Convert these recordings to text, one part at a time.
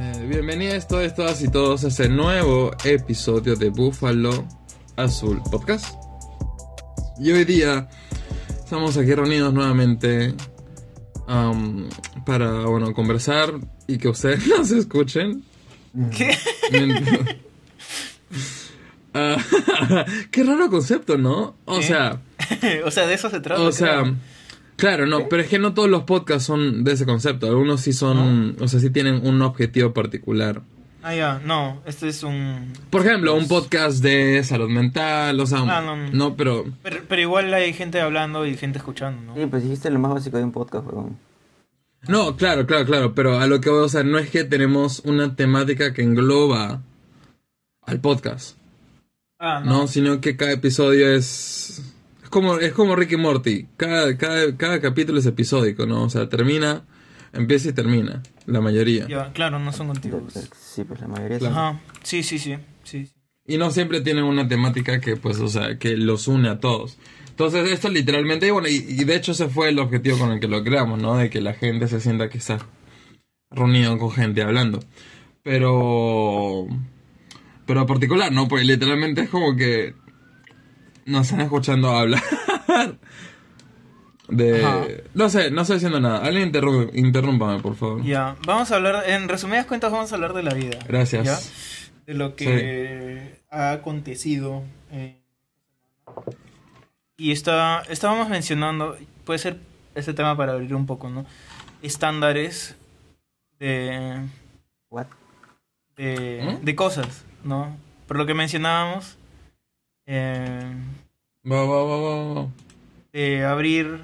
Eh, bienvenidos todos, todas y todos a este nuevo episodio de Búfalo Azul Podcast. Y hoy día estamos aquí reunidos nuevamente am, para, bueno, conversar y que ustedes nos escuchen. ¿Qué? Ah, qué raro concepto, ¿no? O ¿Qué? sea, o sea, de eso se trata. o sea, creo. Claro, no, pero es que no todos los podcasts son de ese concepto. Algunos sí son, o sea, sí tienen un objetivo particular. Ah, ya, no, este es un... Por ejemplo, un podcast de salud mental, o sea, Ah, no, no. no, pero Pero, pero igual hay gente hablando y gente escuchando, ¿no? Sí, pues dijiste lo más básico de un podcast, weón. no, claro, claro, claro, pero a lo que voy, o sea, no es que tenemos una temática que engloba al podcast, Ah, no, sino que cada episodio es es como es como Ricky Morty, cada cada cada capítulo es episódico, ¿no? O sea, termina, empieza y termina, la mayoría. Ya, claro, no son contigus. Sí, pues la mayoría Claro. sí. Ajá, sí, sí, sí, sí. Y no siempre tienen una temática que, pues, o sea, que los une a todos. Entonces, esto literalmente, y bueno, y, y de hecho ese fue el objetivo con el que lo creamos, ¿no? De que la gente se sienta que está reunido con gente hablando. Pero... Pero particular, ¿no? Porque literalmente es como que nos están escuchando hablar. De... Ajá. No sé, no estoy diciendo nada. Alguien interrúmpame, por favor. Ya, vamos a hablar, en resumidas cuentas vamos a hablar de la vida. Gracias. ¿ya? De lo que ha acontecido. eh, y está, estábamos mencionando, puede ser este tema para abrir un poco, ¿no? Estándares de... What? de, ¿Mm? de cosas, ¿no? Por lo que mencionábamos, eh, Va, va, va, va, va. de abrir,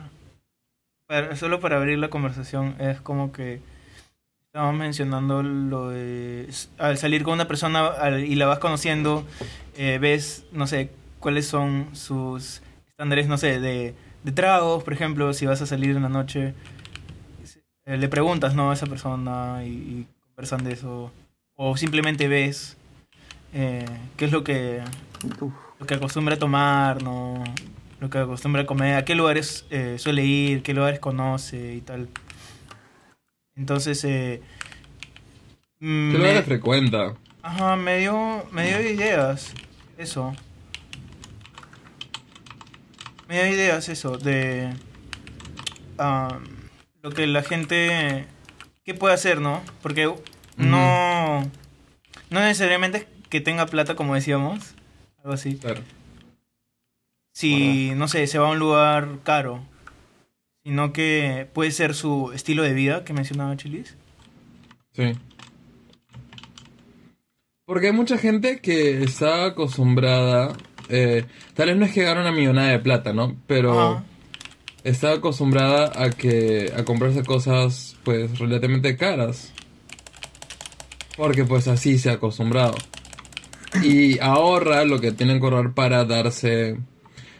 para- solo para abrir la conversación, es como que estábamos mencionando lo de, al salir con una persona al- y la vas conociendo, eh, ves, no sé, cuáles son sus estándares, no sé, de, de tragos, por ejemplo, si vas a salir en la noche, eh, le preguntas, ¿no? A esa persona y, y conversan de eso, o simplemente ves eh, qué es lo que Uf, lo que acostumbra a tomar, ¿no? Lo que acostumbra a comer, a qué lugares eh, suele ir, qué lugares conoce y tal. Entonces, eh, ¿Qué me, lugares frecuenta? ajá, me dio, me dio ideas, eso. Me dio ideas, eso, de ah, lo que la gente, ¿qué puede hacer, no? Porque no, no necesariamente es que tenga plata, como decíamos, algo así. Claro. si, no sé, se va a un lugar caro, sino que puede ser su estilo de vida que mencionaba Chilis. Sí. Porque hay mucha gente que está acostumbrada, eh, tal vez no es que gane una millonada de plata, ¿no? Pero Ajá. está acostumbrada a que a comprarse cosas pues relativamente caras. Porque pues así se ha acostumbrado. Y ahorra lo que tienen que ahorrar para darse...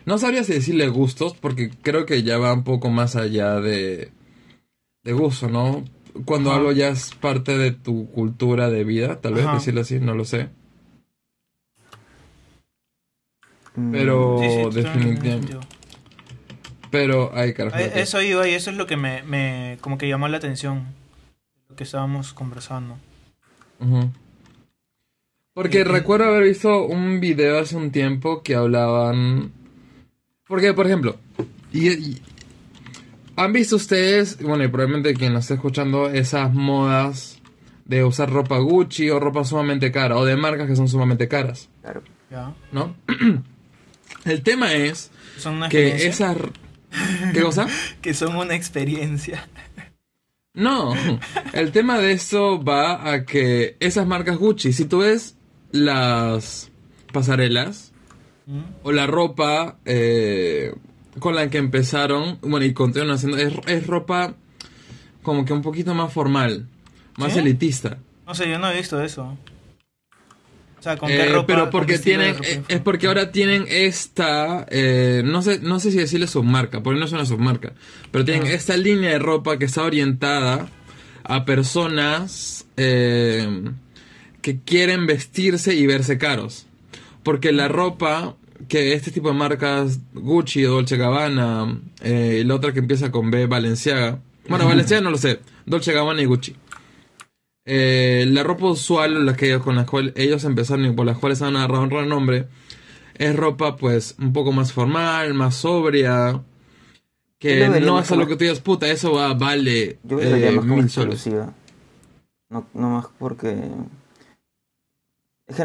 No sabría si decirle gustos, porque creo que ya va un poco más allá de, de gusto, ¿no? Cuando Ajá. algo ya es parte de tu cultura de vida, tal vez Ajá. decirlo así, no lo sé. mm, Pero Sí, sí, totalmente definitivamente. Pero, ay, carajo. Eh, Eso iba y eso es lo que me, me como que llamó la atención, lo que estábamos conversando. Ujú. Porque recuerdo haber visto un video hace un tiempo que hablaban. Porque, por ejemplo, y, y- han visto ustedes, bueno, y probablemente quien nos esté escuchando, esas modas de usar ropa Gucci o ropa sumamente cara, o de marcas que son sumamente caras, Claro. ¿Ya? ¿no? El tema es Son una que esas. ¿Qué cosa? Que son una experiencia. No, el tema de esto va a que esas marcas Gucci, si tú ves las pasarelas ¿Mm? o la ropa eh, con la que empezaron, bueno, y continúan haciendo, es, es ropa como que un poquito más formal, más ¿Sí? elitista. No sé, yo no he visto eso. O sea, con qué Eh, ropa. pero porque tienen, ropa eh, es porque ahora tienen esta, eh, no sé, no sé si decirle submarca, porque no es una submarca, pero tienen Ah. esta línea de ropa que está orientada a personas eh, que quieren vestirse y verse caros, porque la ropa que este tipo de marcas Gucci, Dolce Gabbana, eh, y la otra que empieza con B, Balenciaga, bueno, Balenciaga no lo sé, Dolce Gabbana y Gucci. eh, la ropa usual, la que con la cual ellos empezaron y por las cuales han agarrado un renombre, es ropa pues un poco más formal, más sobria, que lo no es como- que tú digas, puta, eso va, vale Yo lo eh, más mil soles. No, no más porque. Es que.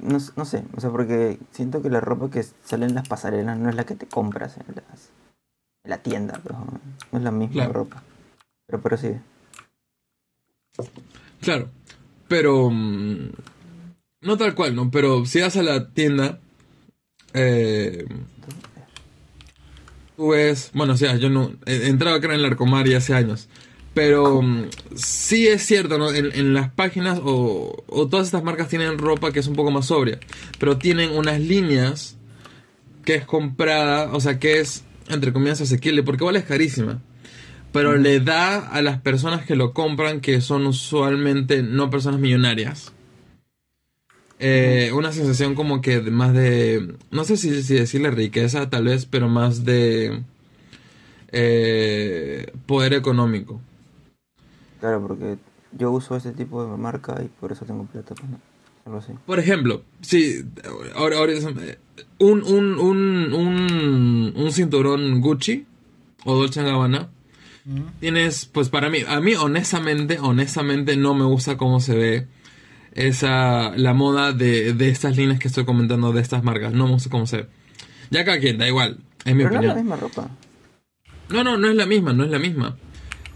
No, no sé, o sea, porque siento que la ropa que sale en las pasarelas no es la que te compras en, las, en la tienda, pero no es la misma Claro. ropa. Pero, pero sí. Claro, pero mm, no tal cual, ¿no? Pero si vas a la tienda, eh, tú ves, bueno, o sea, yo no he entrado acá en el Arcomar ya hace años, pero mm, sí es cierto, ¿no? En, en las páginas o, o todas estas marcas tienen ropa que es un poco más sobria, pero tienen unas líneas que es comprada, o sea, que es entre comillas asequible, porque igual es carísima. Pero le da a las personas que lo compran, que son usualmente no personas millonarias, eh, una sensación como que más de, no sé si, si decirle riqueza tal vez, pero más de eh, poder económico. Claro, porque yo uso ese tipo de marca y por eso tengo plata, pues no. Algo así. Por ejemplo, si ahora, ahora un, un, un, un, un cinturón Gucci o Dolce Gabbana. Tienes, pues para mí, a mí honestamente, honestamente no me gusta cómo se ve esa, la moda de, de estas líneas que estoy comentando de estas marcas. No me gusta cómo se ve. Ya cada quien, da igual, es mi Pero no es la opinión. misma ropa. No, no, no es la misma, no es la misma.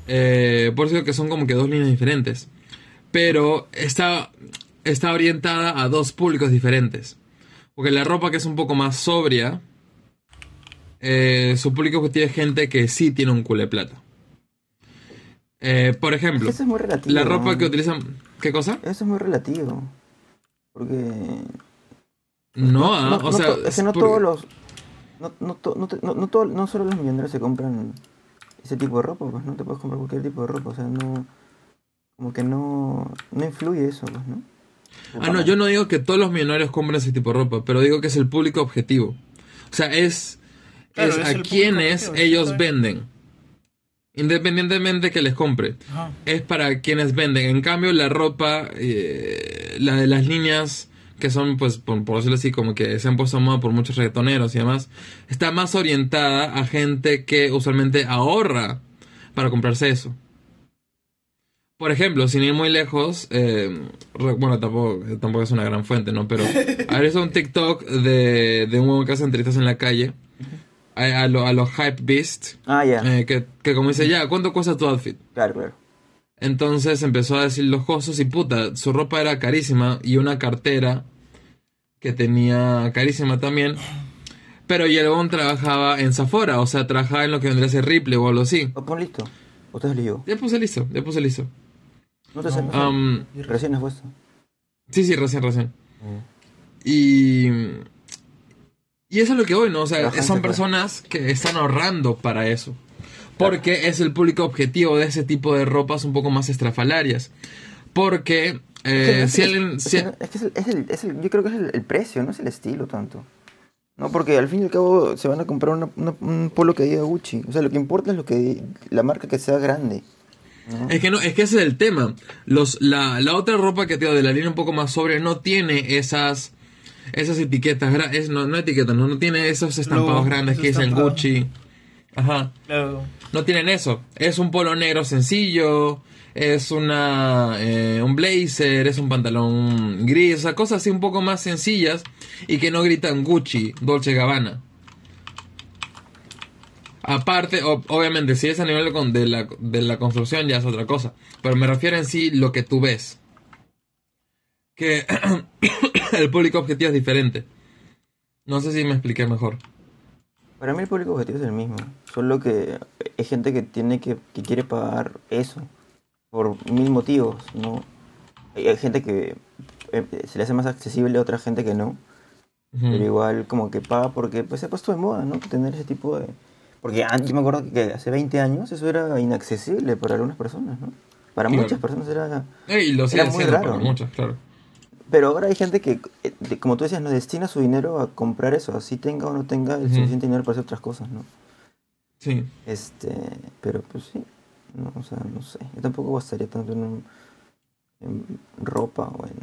Eh, por eso que son como que dos líneas diferentes. Pero está, está orientada a dos públicos diferentes. Porque la ropa que es un poco más sobria, eh, su público objetivo es gente que sí tiene un culo de plata. Eh, por ejemplo, eso es muy relativo. la ropa ¿no? que utilizan... ¿Qué cosa? Eso es muy relativo. Porque. No, ah, o sea... es que no porque- todos los. No, no, no, no, no no solo los millonarios se compran ese tipo de ropa, pues no te puedes comprar cualquier tipo de ropa, o sea, no. Como que no. No influye eso, pues, ¿no? Ah, no, yo no digo que todos los millonarios compren ese tipo de ropa, pero digo que es el público objetivo. O sea, es, Claro, es es a quienes objetivo, ellos venden. Independientemente que les compre. Ajá. Es para quienes venden. En cambio, la ropa, eh, la de las líneas que son, pues, por, por decirlo así, como que se han puesto a moda por muchos reggaetoneros y demás, está más orientada a gente que usualmente ahorra para comprarse eso. Por ejemplo, sin ir muy lejos, eh, bueno, tampoco, tampoco es una gran fuente, ¿no? Pero hay un TikTok de, de un huevo que hace entrevistas en la calle a, a lo- a los hype beast, Ah, ya. eh, que, que como dice, ya, ¿cuánto cuesta tu outfit? Claro, claro. Entonces empezó a decir los costos y puta, su ropa era carísima y una cartera que tenía carísima también. Pero Yelbon trabajaba en Zafora, o sea, trabajaba en lo que vendría a ser Ripley o algo así. O pon listo. Ustedes lo llevo. Ya puse listo, ya puse listo. No te. Am, Recién has puesto. sí, sí, recién, recién. Y... Y eso es lo que hoy, ¿no? O sea, Trabajan son personas que están ahorrando para eso. Porque es el público objetivo de ese tipo de ropas un poco más estrafalarias. Porque eh, Es si que- alguien... es si- que no- es que es el- es el- es el- yo creo que es el, el precio, no es el estilo tanto. No, porque al fin y al cabo se van a comprar una- una- un polo que diga Gucci. O sea, lo que importa es lo que la marca que sea grande. ¿no? Es que no, es que ese es el tema. Los, la, la otra ropa que te digo de la línea un poco más sobria no tiene esas esas etiquetas, es, no, no etiquetas, no, no tiene esos estampados grandes que dicen. Gucci. Ajá. No tienen eso. Es un polo negro sencillo, es una eh, un blazer, es un pantalón gris, cosas así un poco más sencillas y que no gritan Gucci, Dolce Gabbana. Aparte, obviamente, si es a nivel de, la, de la construcción ya es otra cosa. Pero me refiero en sí lo que tú ves. Que el público objetivo es diferente. No sé si me expliqué mejor. Para mí el público objetivo es el mismo. Solo que hay gente que tiene que, que quiere pagar eso. Por mil motivos, ¿no? Hay gente que eh, se le hace más accesible a otra gente que no. Ujú. Pero igual como que paga porque pues se ha puesto de moda, ¿no? Tener ese tipo de... Porque antes, yo me acuerdo que hace 20 años eso era inaccesible para algunas personas, ¿no? Para Claro. muchas personas era... Y lo Era muy raro, para ¿no? muchos, claro. Pero ahora hay gente que, eh, como tú decías, no destina su dinero a comprar eso, así tenga o no tenga el Ujú. suficiente dinero para hacer otras cosas, ¿no? Sí. Este, pero pues sí, no, o sea, no sé, yo tampoco gastaría tanto en un, en ropa o en...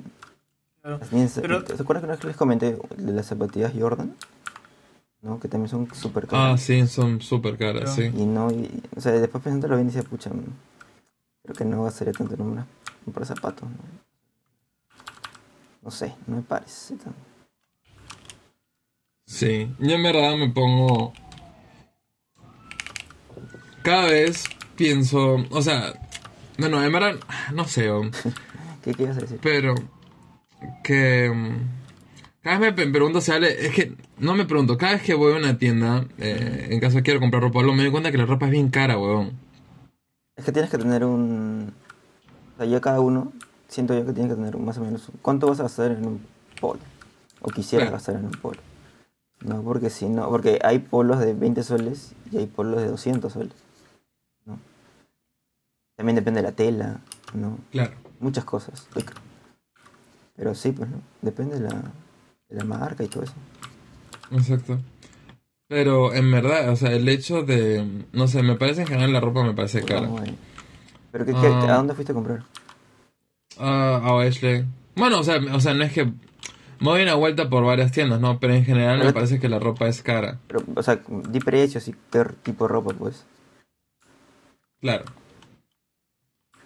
Claro. en- Pero- ¿Se acuerdan que una vez les comenté de las zapatillas Jordan? ¿No? Que también son súper Ah, caras. sí, son súper caras, sí. Y no, y, o sea, después pensándolo bien decía, pucha, mm, creo que no gastaría tanto en una, un par de zapatos. ¿no? No sé, no me parece tanto. Sí, yo en verdad me pongo. Cada vez pienso. O sea, bueno, en verdad, no sé, ¿Qué quieres decir? pero. Que. mm, Cada vez me pregunto si vale. Es que no me pregunto, cada vez que voy a una tienda, eh, en caso quiero comprar ropa, o algo, me doy cuenta que la ropa es bien cara, weón. Es que tienes que tener un... O sea, ya cada uno, siento yo que tiene que tener más o menos... ¿Cuánto vas a gastar en un polo? O quisieras Claro. gastar en un polo. No, porque si no... Porque hay polos de 20 soles y hay polos de 200 soles. También depende de la tela, ¿no? Claro. Muchas cosas. Pero sí, pues, ¿no? Depende de la, de la marca y todo eso. Exacto. Pero en verdad, o sea, el hecho de. No sé, me parece en general la ropa me parece cara. Pero, ¿qué, qué- Ah. ¿a dónde fuiste a comprar? Ah, a Ashley. Bueno, o sea, o sea, no es que me doy una vuelta por varias tiendas, ¿no? Pero en general me parece que la ropa es cara. Pero, o sea, di precios y qué tipo de ropa, pues. Claro.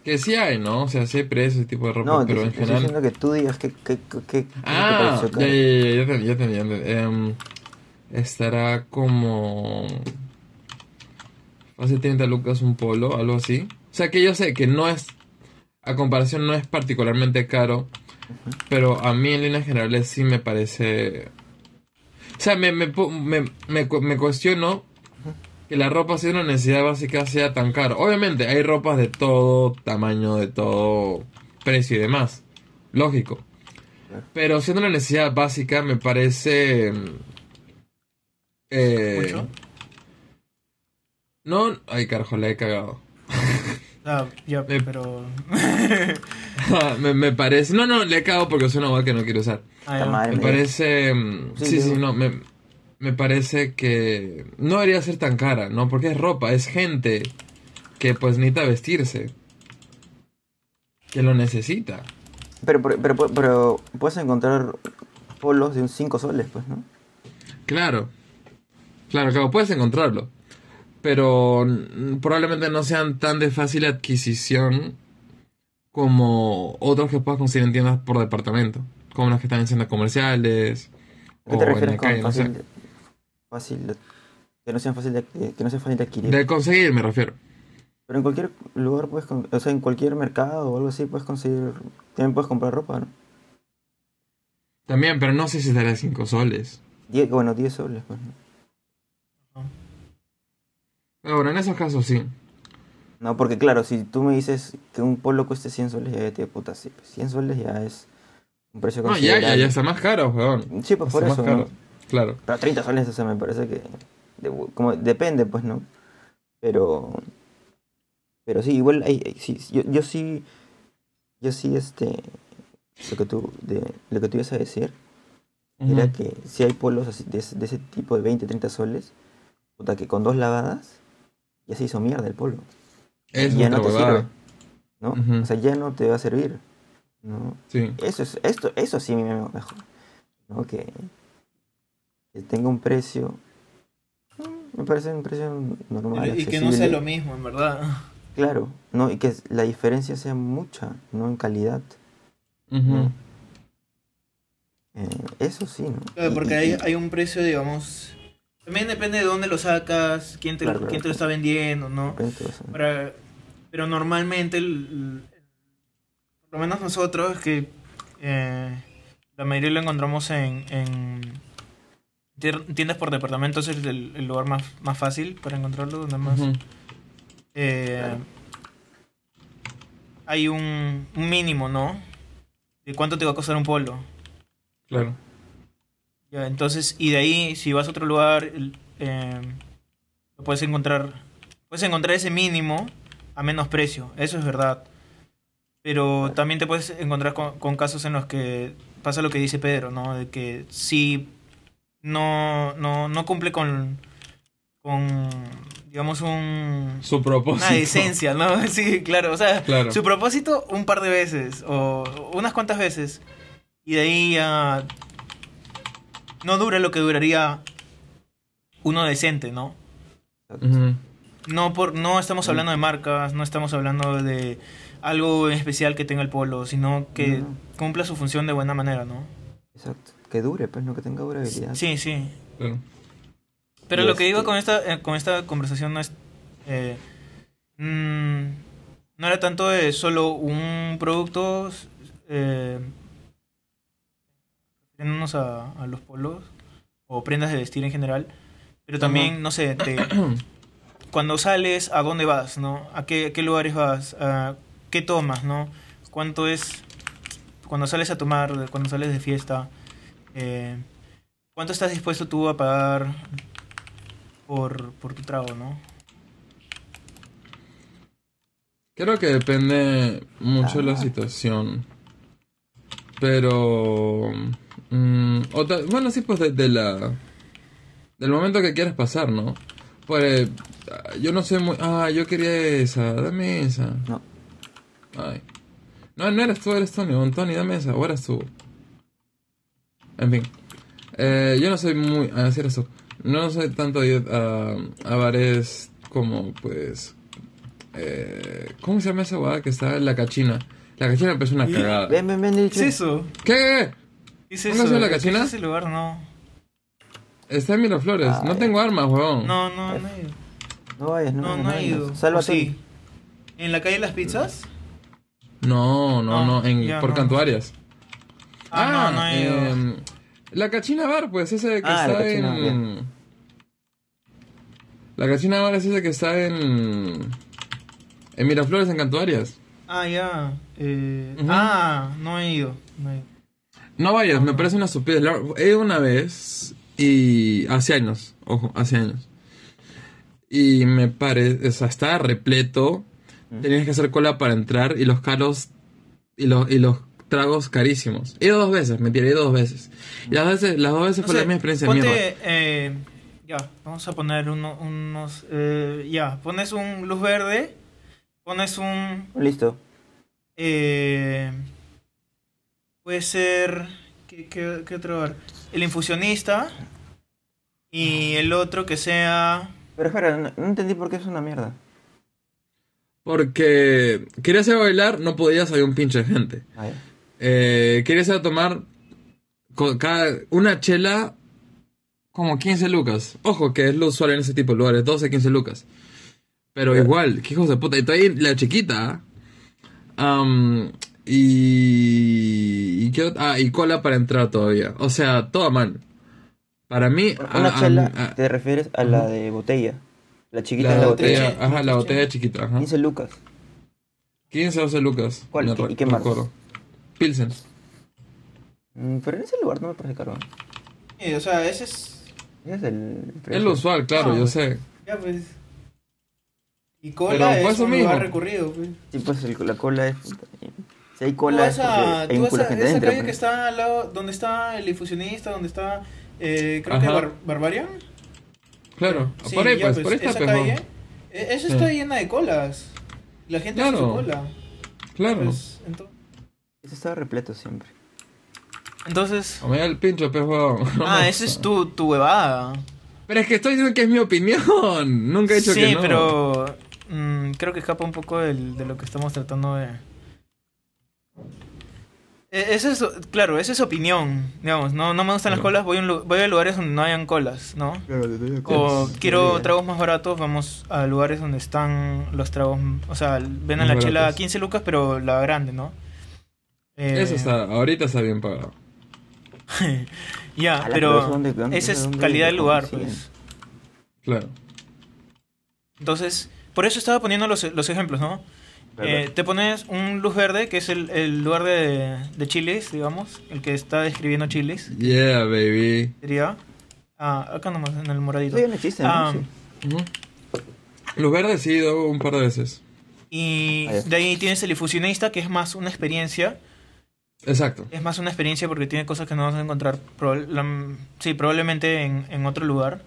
Que sí hay, ¿no? O sea, sí hay precios y tipo de ropa, No, pero te en estoy general... diciendo que tú digas que, que, que, que- Ah, te ya, ya, ya, ya, te- entendí. Em, estará como... Hace 30 lucas un polo, algo así. O sea, que yo sé que no es... A comparación no es particularmente caro, pero a mí en líneas generales sí me parece... O sea, me, me, me, me, me cuestiono que la ropa sea una necesidad básica sea tan caro. Obviamente hay ropas de todo tamaño, de todo precio y demás. Lógico. Pero siendo una necesidad básica me parece... mm, eh, ¿Mucho? No... Ay, carajo, la he cagado. Ah, ya, Me- pero... me, me parece... No, no, le he cagado porque es una hueá que no quiero usar. Ah, ya. madre Me parece... mm, Sí, Sí, no, me, me parece que no debería ser tan cara, ¿no? Porque es ropa, es gente que pues necesita vestirse. Que lo necesita. Pero, pero, pero, pero puedes encontrar polos de un 5 soles, pues, ¿no? Claro. Claro, claro, puedes encontrarlo. Pero probablemente no sean tan de fácil adquisición como otros que puedas conseguir en tiendas por departamento. Como las que están en centros comerciales. ¿A qué o te en refieres la con no sé. Fácil, de- que no sean fácil de, que no sea fácil de adquirir? De conseguir, me refiero. Pero en cualquier lugar puedes, o sea, en cualquier mercado o algo así puedes conseguir, también puedes comprar ropa, ¿no? También, pero no sé si dará 5 soles. Die- bueno, 10 soles, pues. Pero bueno, en esos casos sí. No, porque claro, si tú me dices que un polo cueste 100 soles, ya te puta, sí, pues 100 soles ya es un precio No, ya, ya, ya está más caro, weón. Sí, pues por Está eso, más ¿no? Claro. Pero 30 soles, o sea, me parece que. de- como, depende, pues, ¿no? Pero. Pero sí, igual hay. hay- sí, yo, yo sí. Yo sí, este. Lo que tú, de, lo que tú ibas a decir era Ujú. que si hay polos así de, ese- de ese tipo de 20, 30 soles, puta, que con dos lavadas ya se hizo mierda el polo. Es Y ya no te huevada. sirve. ¿No? Ujú. O sea, ya no te va a servir. ¿No? Sí. Eso es, esto, eso sí me mejor. ¿no? Que, que tenga un precio. mm, Me parece un precio normal. Y que no sea lo mismo, en verdad. Claro, no, y que la diferencia sea mucha, no en calidad. Eh, eso sí, ¿no? Claro, porque y- hay, y- hay un precio, digamos... También depende de dónde lo sacas, quién te, Claro, quién claro. te lo está vendiendo, ¿no? Para- pero normalmente, el- por lo menos nosotros, que eh, la mayoría lo encontramos en, tiendas por departamento, es el, el- lugar más, más fácil para encontrarlo, donde más... Eh, Claro. Hay un, un mínimo, ¿no? De cuánto te va a costar un polo. Claro. Ya, entonces, y de ahí, si vas a otro lugar, eh, lo puedes encontrar, puedes encontrar ese mínimo a menos precio, eso es verdad. Pero también te puedes encontrar con, con casos en los que pasa lo que dice Pedro, ¿no? De que si no, no, no cumple con, con digamos un Su propósito. una decencia, ¿no? Sí, claro, o sea, Claro. su propósito un par de veces o unas cuantas veces y de ahí ya no dura lo que duraría uno decente, ¿no? Ujú. No por no estamos hablando de marcas, no estamos hablando de algo especial que tenga el polo, sino que No. cumpla su función de buena manera, ¿no? Exacto. Que dure, pues, no que tenga durabilidad. Sí, sí. Claro. Pero Y lo que digo este- con esta, eh, con esta conversación no es. eh, mm, no era tanto de solo un producto. Eh, refiriéndonos a, a los polos o prendas de vestir en general. Pero también, no sé, te- cuando sales, ¿a dónde vas? ¿no? ¿A qué, qué lugares vas? ¿A ¿Qué tomas? ¿no? ¿Cuánto es cuando sales a tomar, cuando sales de fiesta? Eh, ¿Cuánto estás dispuesto tú a pagar por, por tu trago, no? Creo que depende mucho de la Ah. situación. Pero. mm, o ta- bueno, sí, pues de, de la. Del momento que quieras pasar, ¿no? Pues. Yo no sé muy. Ah, yo quería esa. Dame esa. No. Ay. No, no eres tú, eres Tony. Tony, dame esa. O eres tú. En fin. Eh, yo no soy muy. Ah, sí eres tú. No soy tanto de ir a, a bares como, pues. Eh, ¿Cómo se llama esa guada que está en la cachina? La cachina pues, es una cagada. Ven, ven, ven, ¿Qué dicho. es eso? ¿Qué? ¿Qué es ¿No eso? la ¿Qué cachina? es ese lugar? No. Está en Miraflores. Ay. No tengo armas, huevón. No, no, no he ido. No vayas, no, No, vayas, no he ido. Salva ¿O sí? ¿En la calle de las pizzas? No, no, No, no, en, ya por no. Cantuarias. Ah, no, no he ido. em, la Cachina Bar, pues, ese que Ah, la está Cachina, en... La Cachina Bar es ese que está en... En Miraflores, en Cantuarias. Ah, ya. Eh. Ah, no he ido. No he ido. No vayas, me parece una estupidez. La- He ido una vez y... Hace años, ojo, hace años. Y me parece... O sea, estaba repleto. Tenías que hacer cola para entrar y los caros... Y los, y los tragos carísimos. He ido dos veces, mentira, he ido dos veces. Y las, veces, las dos veces No fue sé, la misma experiencia ponte, mierda. eh, ya, vamos a poner uno- unos... eh, ya, pones un luz verde, pones un... Listo. Eh, puede ser... ¿Qué, qué, qué otro bar? El infusionista y el otro que sea... Pero espera, no, no entendí por qué es una mierda. Porque querías ir a bailar, no podías, había un pinche de gente. Ya. Eh, a tomar con cada, una chela como 15 lucas. Ojo, que es lo usual en ese tipo de lugares, 12, 15 lucas. Pero Claro. igual, que hijos de puta. Y todavía la chiquita. ¿ah? Am, y, y, qué ot- ah, y cola para entrar todavía. O sea, todo mal. Para mí... Una a- a- chela, a- te refieres a la de botella. La chiquita la es la botella, botella. ajá, la botella chiquita, ajá. 15 lucas. 15 12 lucas. ¿Cuál? ¿Qué- y qué marca? Pilsen. Mm, Pero en ese lugar no me parece caro. O sea, ese es... Ese es el Es lo usual, claro, Ah, yo sé. Ya pues... Y Pero cola fue es eso un mismo. lugar recurrido, pues. Sí, pues el- la cola es... Si hay Tú cola es vas porque a, hay tú un vas culo a gente esa dentro. calle que pues. está al lado, donde está el infusionista, donde está, eh, creo que Ajá. Bar- Barbarian. Claro, Sí, por ahí ya, pues, por está esa pues, calle, ¿no? eso Sí. está llena de colas. La gente hace Claro. su cola. Claro. Pues, Eso estaba repleto siempre. entonces, O me da el pincho, pues, huevón. ah, esa es tu, tu huevada. Pero es que estoy diciendo que es mi opinión. Nunca he dicho sí, que no. pero mm, creo que escapa un poco del- de lo que estamos tratando de... Esa es, claro, esa es opinión, digamos, no, no me gustan las Claro. colas, voy a, un lu- voy a lugares donde no hayan colas, ¿no? O Yes. quiero tragos más baratos, vamos a lugares donde están los tragos. O sea, ven a la chela baratos. 15 lucas, pero la grande, ¿no? Eh, Eso está, ahorita está bien pagado. ya, Ala, pero pero eso dónde- dónde- esa es dónde calidad del lugar, pues. Claro. Entonces, por eso estaba poniendo los, los ejemplos, ¿no? Eh, te pones un luz verde, que es el, el lugar de, de chiles, digamos, el que está describiendo chiles, Yeah, baby. diría. Ah, acá nomás, en el moradito. Ya no existe, ¿no? Ah, Sí. Ujú. Los verdes sí un par de veces. Y Ah, de ahí tienes el infusionista, que es más una experiencia. Exacto. Es más una experiencia porque tiene cosas que no vas a encontrar proba- la- sí, probablemente en, en otro lugar.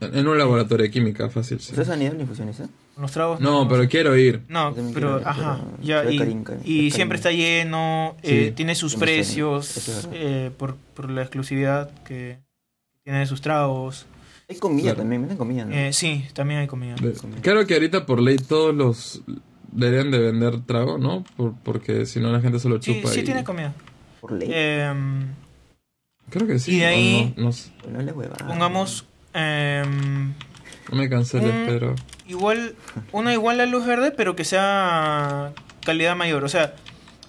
En un laboratorio de química, fácil. sí. ¿Ustedes han ido infusionista? Con los tragos. No, pero quiero ir. No, pero, ajá, pero ya, y, carinca, y siempre está lleno, Sí. eh, tiene sus precios eh, por, por la exclusividad que tiene de sus tragos. Hay comida Claro. también, venden comida, ¿no? Eh, sí, también hay comida. Creo que ahorita por ley todos los deberían de vender trago, ¿no? Por- porque si no la gente se lo Sí, chupa. sí y- tiene comida. Por ley. Em, Creo que sí. y de ahí- No, no sé. no le hueva. pongamos em, No me canceles, pero. igual, una igual a luz verde, pero que sea calidad mayor. O sea,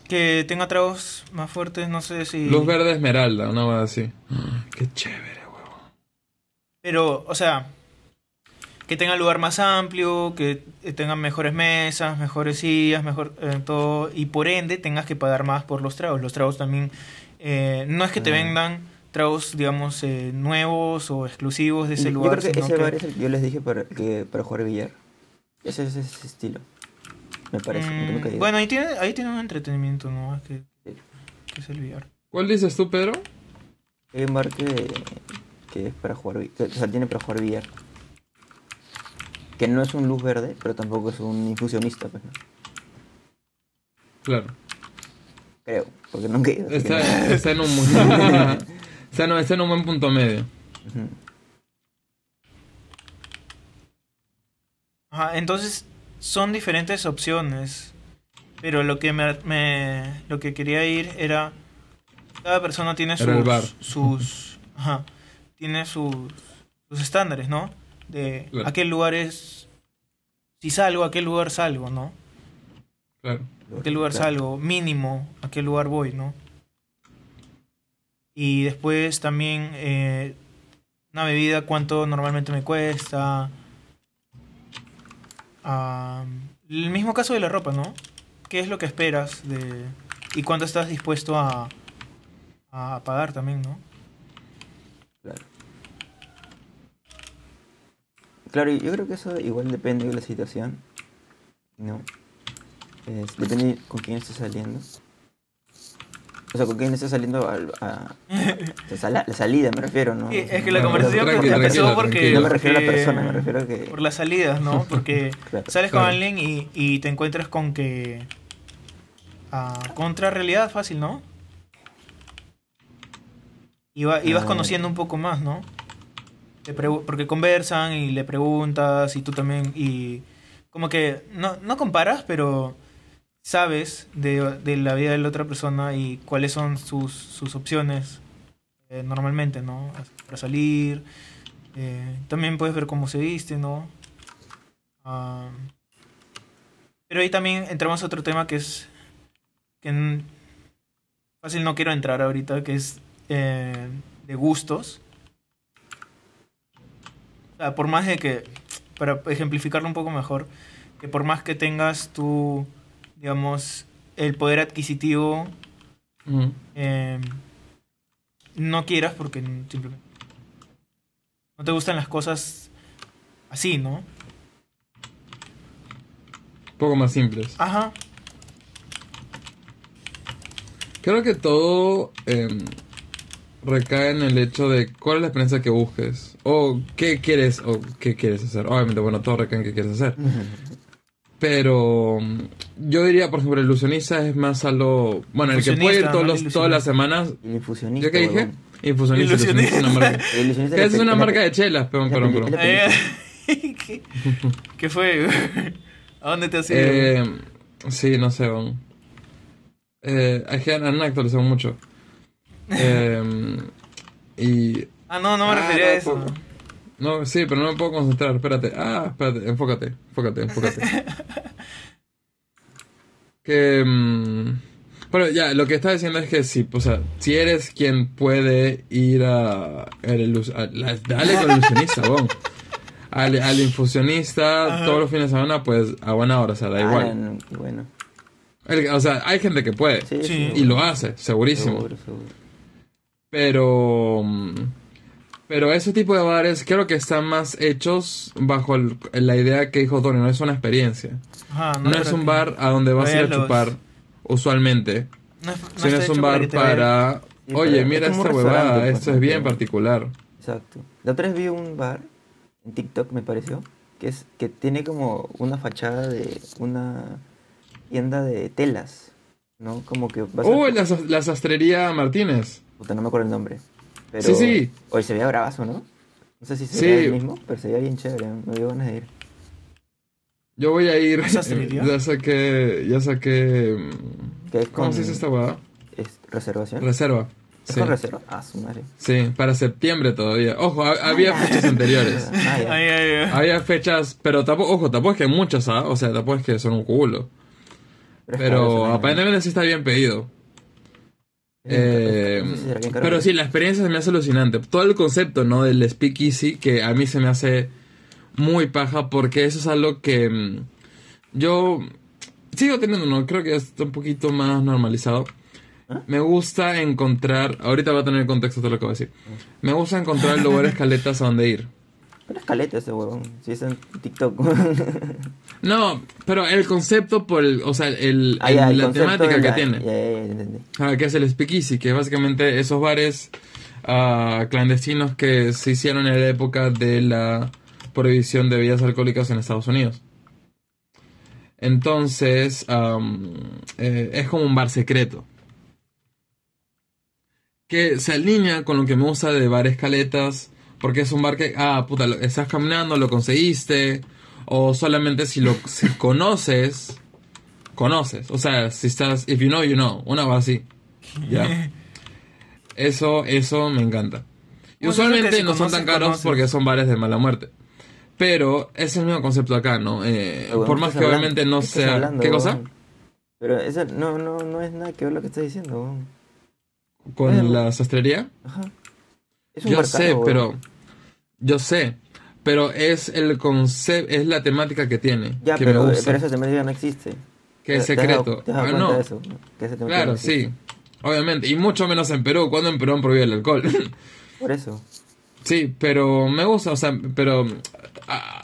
que tenga tragos más fuertes, no sé si... Luz verde esmeralda, una cosa así. Qué chévere, huevo. Pero, o sea, que tenga lugar más amplio, que tengan mejores mesas, mejores sillas, mejor eh, todo, y por ende tengas que pagar más por los tragos. Los tragos también, eh, no es que te Ah. vendan tragos, digamos, eh, nuevos o exclusivos de ese yo lugar. creo que sino ese que- bar es el que yo les dije para, que, para jugar billar. Ese es ese estilo. Me parece. Mm, bueno, ahí tiene, ahí tiene un entretenimiento, ¿no? Que, que es el billar. ¿Cuál dices tú, Pedro? Hay un bar que, que es para jugar billar. O sea, tiene para jugar billar. Que no es un luz verde, pero tampoco es un infusionista, pues, ¿no? Claro. Creo, porque nunca he ido. así que no- Está, está en un está, no, está en un buen punto medio. Ajá, entonces son diferentes opciones. Pero lo que me, me- lo que quería ir era cada persona tiene sus sus ajá, tiene sus sus estándares, ¿no? De Claro. a qué lugares si salgo, a qué lugar salgo, ¿no? Claro. ¿A qué lugar Claro. salgo? Mínimo, ¿a qué lugar voy, no? Y después también eh, una bebida, cuánto normalmente me cuesta. Ah, el mismo caso de la ropa, ¿no? ¿Qué es lo que esperas de y cuánto estás dispuesto a, a pagar también, ¿no? Claro, yo creo que eso igual depende de la situación. No. Es- depende con quién estés saliendo. O sea, con quién estés saliendo al- a, la, salida, me refiero, ¿no? Sí, es que la No, conversación empezó tranquilo, porque tranquilo. No me refiero a la persona, me refiero a que... por las salidas, ¿no? Porque Claro. sales con alguien y, y te encuentras con que ah, contra realidad fácil, ¿no? Y, va- y vas Ah. conociendo un poco más, ¿no? Porque conversan y le preguntas y tú también y como que no, no comparas, pero sabes de, de la vida de la otra persona y cuáles son sus, sus opciones eh, normalmente, ¿no? Para salir. eh, también puedes ver cómo se viste, ¿no? Ah, pero ahí también entramos a otro tema que es que fácil no quiero entrar ahorita, que es eh, de gustos. O sea, por más de que, para ejemplificarlo un poco mejor, que por más que tengas tú, digamos, el poder adquisitivo, eh, no quieras porque simplemente no te gustan las cosas así, ¿no? Un poco más simples. Ajá. Creo que todo em, recae en el hecho de cuál es la experiencia que busques. O qué quieres, o qué quieres hacer. Obviamente, bueno, todo recae en qué quieres hacer. Pero mm, yo diría, por ejemplo, el ilusionista es más algo... Bueno, el que puede ir todos ¿no? los, El todas las semanas... Infusionista, ¿Yo qué dije? huevón. Infusionista. Ilusionista. ilusionista es una marca. Es una marca de chelas, perdón, perdón, perdón. ¿Qué, qué fue? ¿A dónde te has ido? Eh, sí, no sé aún. Eh, es que han actualizado mucho. Eh, y... ah, no, no me Ah, refería a eso. poco. No, sí, pero no me puedo concentrar. Espérate. Ah, espérate. Enfócate. Enfócate, enfócate. que... pero ya, lo que está diciendo es que sí, o sea, si eres quien puede ir a... el ilus- a- la- dale con el ilusionista, bon. Al, al infusionista Ajá. todos los fines de semana, pues a buena hora, o sea, da Ah, igual. no, bueno. El- o sea, hay gente que puede. Sí, Sí. Y lo hace, segurísimo. Seguro, seguro. Pero. mm, Pero ese tipo de bares creo que están más hechos bajo el- la idea que dijo Tony, no es una experiencia. Ajá, No, es un bar a donde vas a ir a chupar usualmente, No, es- no sino es un bar para. Oye, mira esta huevada, restaurante, esto pues, es bien particular. Exacto. La otra vez vi un bar en TikTok, me pareció, que es que tiene como una fachada de una tienda de telas, ¿no? Como que vas a- Oh, la, sa- la sastrería Martínez. Puta, no me acuerdo el nombre. Pero... Sí, sí. Hoy se veía bravazo, ¿no? No sé si Sí. sería el mismo, pero se veía bien chévere. Me dio ganas de ir. Yo voy a ir. Ya saqué. Ya saqué. mm, ¿Qué es ¿Cómo con- se dice esta hueá? es reservación? Reserva. ¿Es Sí. con reserva? Ah, su madre. Sí, para septiembre todavía. Ojo, ha- había fechas anteriores. Ah. Ay, ay, ay. Había fechas, pero tampoco, ojo, tampoco es que hay muchas, ¿ah? O sea, tampoco es que son un culo. Pero aparentemente sí está bien pedido. Eh, pero sí, la experiencia se me hace alucinante. Todo el concepto, ¿no? Del speakeasy, que a mí se me hace muy paja, porque eso es algo que mm, yo sigo teniendo, ¿no? Creo que está un poquito más normalizado. ¿Ah? Me gusta encontrar, ahorita va a tener contexto todo lo que voy a decir. Me gusta encontrar lugares caletas a donde ir. Pero es caleta ese huevón. Si es en TikTok. No, pero el concepto por el, o sea, el, Ah, ya, el- el la temática que la- tiene. Ya. Ah, que es el speakeasy, que básicamente esos bares ah, clandestinos que se hicieron en la época de la prohibición de bebidas alcohólicas en Estados Unidos. Entonces, eh, es como un bar secreto. Que se alinea con lo que me gusta de bares caletas, porque es un bar que, ah, puta, lo- estás caminando, lo conseguiste, o solamente si lo si conoces, conoces. O sea, si estás, if you know, you know, una va así. Ya. Eso, eso me encanta. Y Pues usualmente si no son tan caros conoces. porque son bares de mala muerte. Pero es el mismo concepto acá, ¿no? Eh, Pero, por más que hablando- obviamente no ¿qué estás sea... hablando, ¿Qué cosa? Pero eso no, no, no es nada que ver lo que estás diciendo. ¿Con Bueno. la sastrería? Ajá. Es un Yo sé, pero... Yo sé. Pero es el concepto, es la temática que tiene. Ya, que pero, me gusta. pero esa temática no existe. que es ¿Te- te has dado- secreto. ¿Te has dado Ah, no. de eso? ¿no? Que esa temática no Claro, sí. Obviamente. Y mucho menos en Perú. cuando en Perú han prohibido el alcohol? Por eso. Sí, pero me gusta, o sea, pero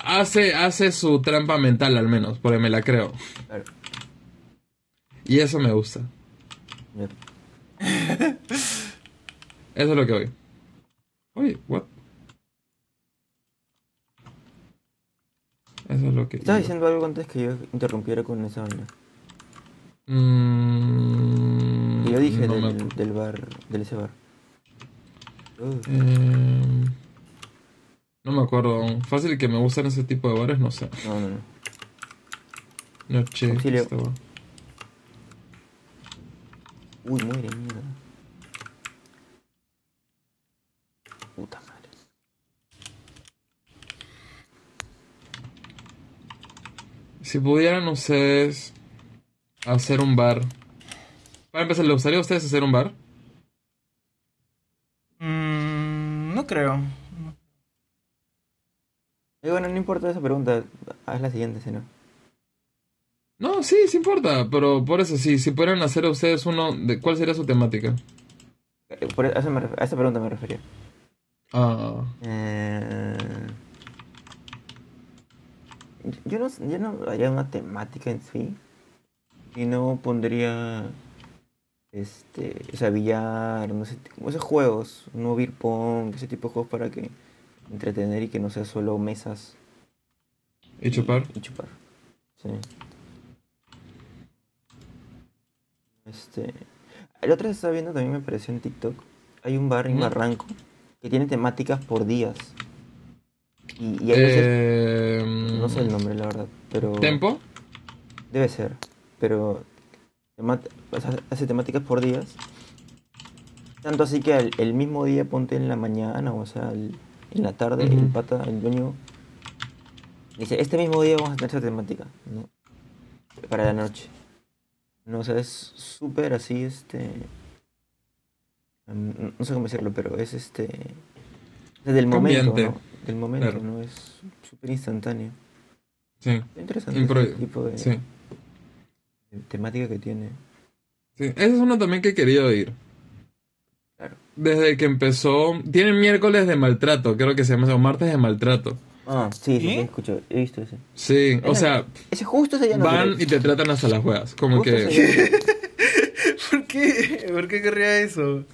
hace, hace su trampa mental al menos, porque me la creo. Claro. Y eso me gusta. Eso es lo que voy. Oye, what? Eso es lo que... Estabas diciendo algo antes que yo interrumpiera con esa vaina. Mm, Que yo dije no del, del bar, del ese bar. Eh, no me acuerdo. Fácil que me gustan ese tipo de bares, no sé. no, no, no. Noche. Estaba. Uy, muere, mierda. Puta madre. Si pudieran ustedes hacer un bar. Para empezar, ¿le gustaría a ustedes hacer un bar? Mm, no creo. Eh, bueno, no importa esa pregunta. Haz la siguiente, si no. No, sí, sí importa, pero por eso sí, si pudieran hacer a ustedes uno, de, ¿cuál sería su temática? Eh, Por eso me ref- a esa pregunta me refería. Ah, Eh, yo, no, yo no haría una temática en sí. Y no pondría. Este. O sea, billar, no sé. como Esos juegos. No beer pong, ese tipo de juegos para que. Entretener y que no sea solo mesas. ¿y chupar? Y, chupar. Sí. Este. El otro día estaba viendo también me pareció en TikTok. Hay un bar en Ujú. Barranco que tiene temáticas por días. Y, y hay veces. Eh, No sé el nombre, la verdad. Pero. ¿Tempo? Debe ser. Pero. hace temáticas por días. Tanto así que el, el mismo día ponte en la mañana, o sea, el- en la tarde, el pata, el dueño. Dice, este mismo día vamos a tener esa temática, ¿no? Para la noche. No, o sea, es súper así, este. No sé cómo decirlo, pero es este. es del momento. Del momento, Claro. ¿no? Es súper instantáneo. Sí, Interesante Impro- ese tipo de, sí. de temática que tiene. Sí, ese es uno también que he querido ir. Claro. Desde que empezó. Tienen miércoles de maltrato, creo que se llama, o martes de maltrato. Ah, sí, sí, ¿Y? sí, escucho, he visto ese. Sí, o sea, Ese justo ya no van y te tratan hasta las juegas. Como Justo que. ¿Por qué? ¿Por qué querría eso?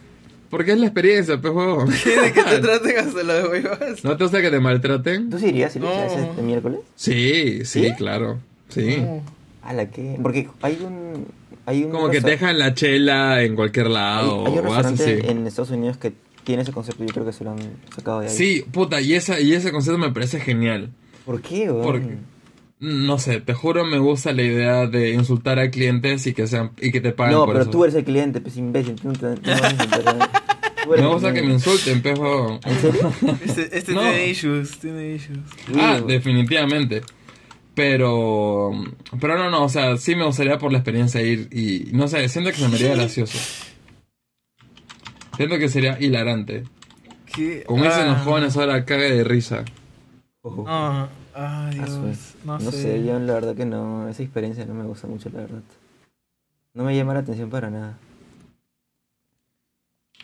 Porque es la experiencia, pues, huevón. ¿De que te traten hasta las huevas? ¿No te gusta que te maltraten? ¿Tú sí irías si le No. este miércoles? Sí, sí, ¿Sí? claro. Sí. No. ¿A la qué? Porque hay un... Hay un Como que te dejan la chela en cualquier hay, lado hay un o algo restaurante así. en Estados Unidos que tiene ese concepto. Yo creo que se lo han sacado de ahí. Sí, puta, y, esa, y ese concepto me parece genial. ¿Por qué, weón? Porque, no sé, te juro me gusta la idea de insultar a clientes y que sean y que te paguen No, por pero eso. tú eres el cliente, pues imbécil. Tú no te, tú no Me gusta que me insulten, pues, huevón. ¿En serio? Este, este No. tiene issues, tiene issues. Ah, definitivamente. Pero, pero no, no, o sea, sí me gustaría por la experiencia ir y, no sé, siento que se me haría gracioso. Siento que sería hilarante. ¿Qué? Como dicen los Ah. jóvenes ahora, cague de risa. Ojo. No, ay Dios, no, No sé. sé, yo la verdad que no, esa experiencia no me gusta mucho, la verdad. No me llama la atención para nada.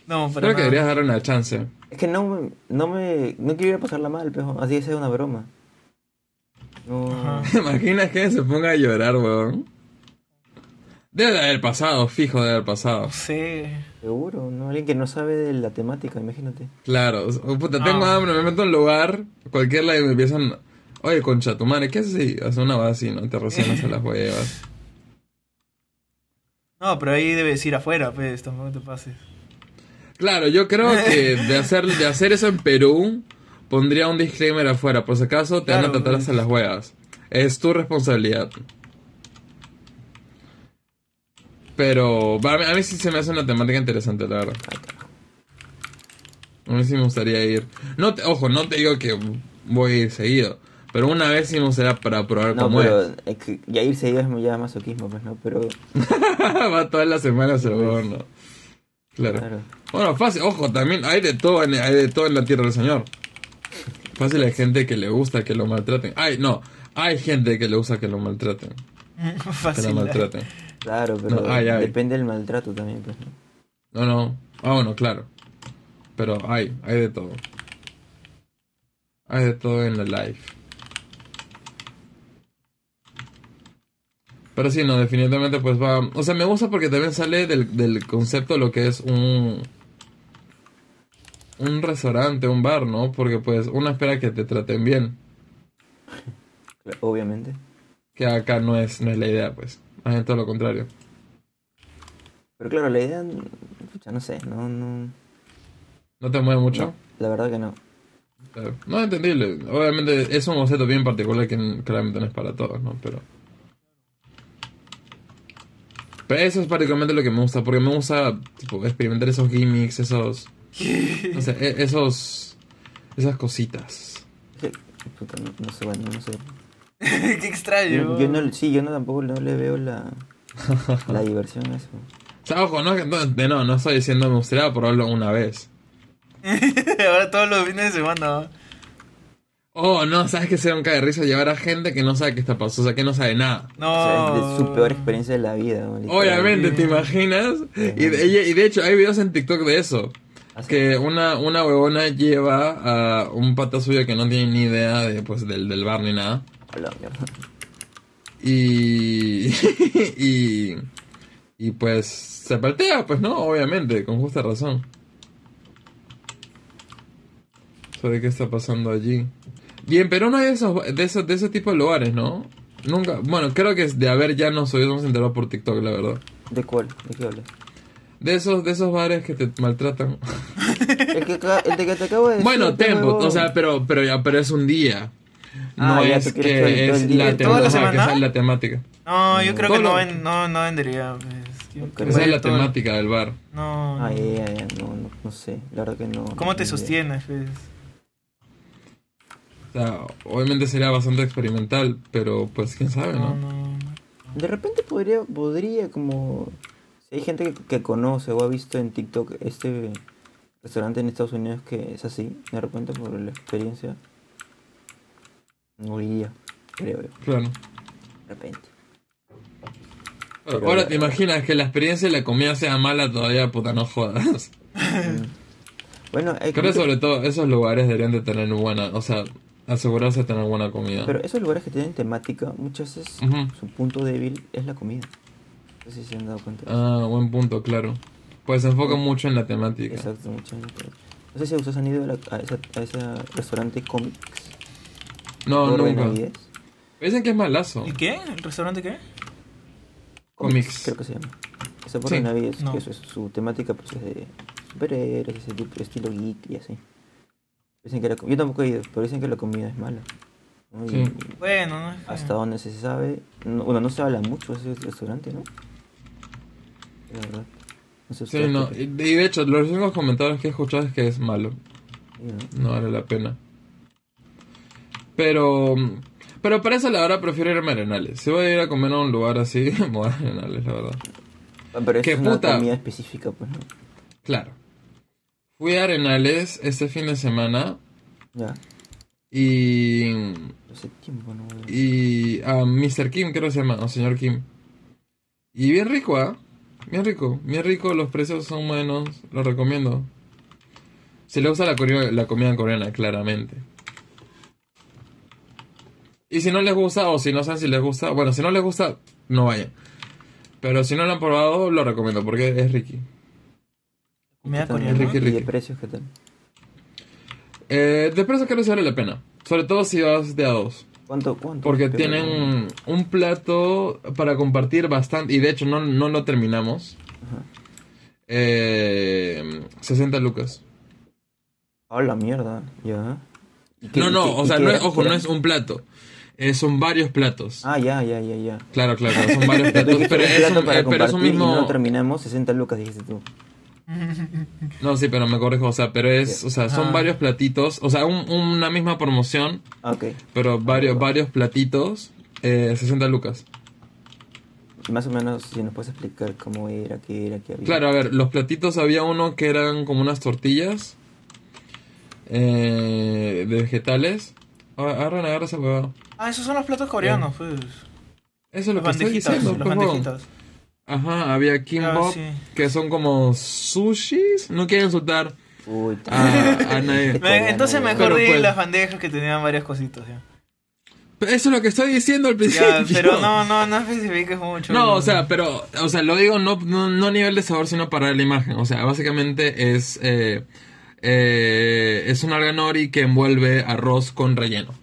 No, para Creo que deberías darle una chance. Es que no, me- no me, no quiero ir a pasarla mal, pero así es una broma. No, Ajá. ¿Te imaginas que se ponga a llorar, weón? Debe de haber pasado, fijo de haber pasado. Sé. seguro, ¿no? Alguien que no sabe de la temática, imagínate. Claro, puta, tengo Ah. hambre, me meto en un lugar, cualquier lado y me empiezan. Oye, concha, tu madre, ¿qué haces ahí? Hace una base así, ¿no? Te recién a las huevas. No, pero ahí debes ir afuera, pues, tampoco te pases. Claro, yo creo que de hacer, de hacer eso en Perú, pondría un disclaimer afuera. Por si acaso te van Claro, a tratar pues. hasta las huevas. Es tu responsabilidad. Pero va, a mí, a mí sí se me hace una temática interesante, la verdad. A mí sí me gustaría ir. No te- ojo, no te digo que voy a ir seguido. Pero una vez sí me gustaría para probar No, cómo pero es. es que ya irse ya es ya masoquismo, pues, ¿no? Pero, Va todas las semanas el huevón, ¿no? Claro. claro. Bueno, fácil, ojo, también hay de todo en, hay de todo en la tierra del Señor. Fácil hay gente que le gusta que lo maltraten. Ay, no, hay gente que le gusta que lo maltraten. Que la Fácil. maltraten. Claro, pero No, depende del maltrato también, pues, ¿no? No, no. Ah, bueno, claro. Pero hay, hay de todo. Hay de todo en la life. Pero sí, no, definitivamente pues va... O sea, me gusta porque también sale del, del concepto lo que es un... Un restaurante, un bar, ¿no? Porque pues uno espera que te traten bien. Obviamente. Que acá no es, no es la idea, pues. Más bien todo lo contrario. Pero claro, la idea, ya no sé, no, no, ¿No te mueve mucho? no, la verdad que no. No es entendible. Obviamente es un concepto bien particular que claramente no es para todos, ¿no? Pero. Pero eso es particularmente lo que me gusta, porque me gusta tipo, experimentar esos gimmicks, esos. No sé, e- esos. Esas cositas. Puta, no, no sé, bueno, no sé. Qué extraño. Yo, yo no, sí, yo no tampoco no le veo la, la diversión a eso. O sea, ojo, no, no, no estoy diciendo me gustaría probarlo una vez. Ahora todos los fines de semana. Oh, no, ¿sabes que sea un cae de risa llevar a gente que no sabe qué está pasando? O sea, que no sabe nada. No. O sea, es de su peor experiencia de la vida. ¿no? Obviamente, ¿te imaginas? Y de, y de hecho, hay videos en TikTok de eso. Así. Que una, una huevona lleva a un pata suyo que no tiene ni idea de, pues, del, del bar ni nada. Hola. Y, y. Y pues se paltea, pues no, obviamente, con justa razón. Sobre qué está pasando allí. Bien, pero no hay de esos, de esos, de ese tipo de lugares, ¿no? Nunca, bueno, creo que es de haber ya nos habíamos enterado por TikTok, la verdad. ¿De cuál? ¿De qué hablas? De esos, de esos bares que te maltratan. El, que, el de que te acabo de decir. Bueno, tempo, o sea, pero, pero, ya- pero es un día. No Ah, ya, es que es la, temática. No, yo creo que no, ven- no, no vendería. pues. Yo- creo. Esa es la temática del bar. No. Ah, ya, ya, ya, no, no, no sé. La verdad que no. ¿Cómo te no sostienes? Pues? O sea, obviamente sería bastante experimental, pero pues quién sabe, No, ¿no? no. De repente podría, podría como... Si hay gente que, que conoce o ha visto en TikTok este restaurante en Estados Unidos que es así, de repente por la experiencia, no iría, creo yo, Claro. de repente. Pero- Ahora te imaginas que la experiencia de la comida sea mala todavía, puta, no jodas. Mm. Bueno, hay Creo que sobre todo esos lugares deberían de tener buena, o sea, asegurarse de tener buena comida. pero esos lugares que tienen temática, muchas veces su punto débil es la comida. No sé si se han dado cuenta. Ah, buen punto, claro. Pues se enfoca mucho en la temática. Exacto, mucho. No sé si ustedes han ido a, la- a esa- a ese restaurante Comics. No, por nunca. Dicen que es malazo. ¿El qué? ¿El restaurante qué? Comics. Creo que se llama. Esa por Sí. Benavides, No. que su, su temática pues es de superhéroes, ese tipo, estilo geek y así. Dicen que la, yo tampoco he ido, pero dicen que la comida es mala. ¿no? Y Sí. Bueno, no es hasta donde se sabe, no, bueno, no se habla mucho de ese restaurante, ¿no? La verdad. No sé Sí, no. Y y de hecho, los únicos comentarios que he escuchado es que es malo. ¿no? No vale la pena. Pero. Pero para eso la hora prefiero irme a Arenales. Si voy a ir a comer a un lugar así, me voy a Arenales, la verdad. Pero es ¡Qué una puta! comida específica, pues, ¿no? Claro. Fui a Arenales este fin de semana Ya, y. ¿no? Y a Mr. Kim, creo que se llama, o señor Kim. Y bien rico, ¿ah? Bien rico, bien rico, los precios son buenos, lo recomiendo. Si le gusta la, la comida coreana, claramente. Y si no les gusta, o si no saben si les gusta, bueno, si no les gusta, no vayan. Pero si no lo han probado, lo recomiendo, porque es ricky. Comida ¿Qué tal? coreana. Ricky, ¿Y de ricky. precios qué tal? Eh, de precio creo que vale la pena. Sobre todo si vas de a dos. ¿Cuánto? cuánto Porque ¿Qué tienen un plato para compartir bastante. Y de hecho no, no lo terminamos. Ajá. Eh, 60 lucas. Ah, la mierda, ya. ¿Y qué- No, no, qué- o sea, no es, ojo, ¿Qué no es un plato. Eh, son varios platos. Ah, ya, ya, ya, ya. Claro, claro, son varios platos. un plato para eh, pero es un y mismo. no terminamos, 60 lucas dijiste tú. No, sí, pero me corrijo. O sea, pero es. O sea, son Ah. varios platitos. O sea, un- una misma promoción. Ah, ok. Pero varios, varios platitos. Eh, 60 lucas. Más o menos, si nos puedes explicar cómo era, qué era, qué había. Claro, a ver, los platitos había uno que eran como unas tortillas eh, de vegetales. Ah, Agarran, agarra esa huevada. Ah, esos son los platos coreanos, pues. Eso es lo Las que estoy diciendo. las pues, bandejitas. Ajá, había kimbap, Ah, sí. que son como sushis. No quiero insultar Uy, a, a nadie. Me- Entonces mejor Pero, di pues- las bandejas que tenían varias cositas, ya. Pero Eso es lo que estoy diciendo al principio. Ya, pero no, no, no especifiques mucho. No, o sea, pero, o sea, lo digo no, no, no a nivel de sabor, sino para la imagen. O sea, básicamente es, eh, eh, es un arganori que envuelve arroz con relleno.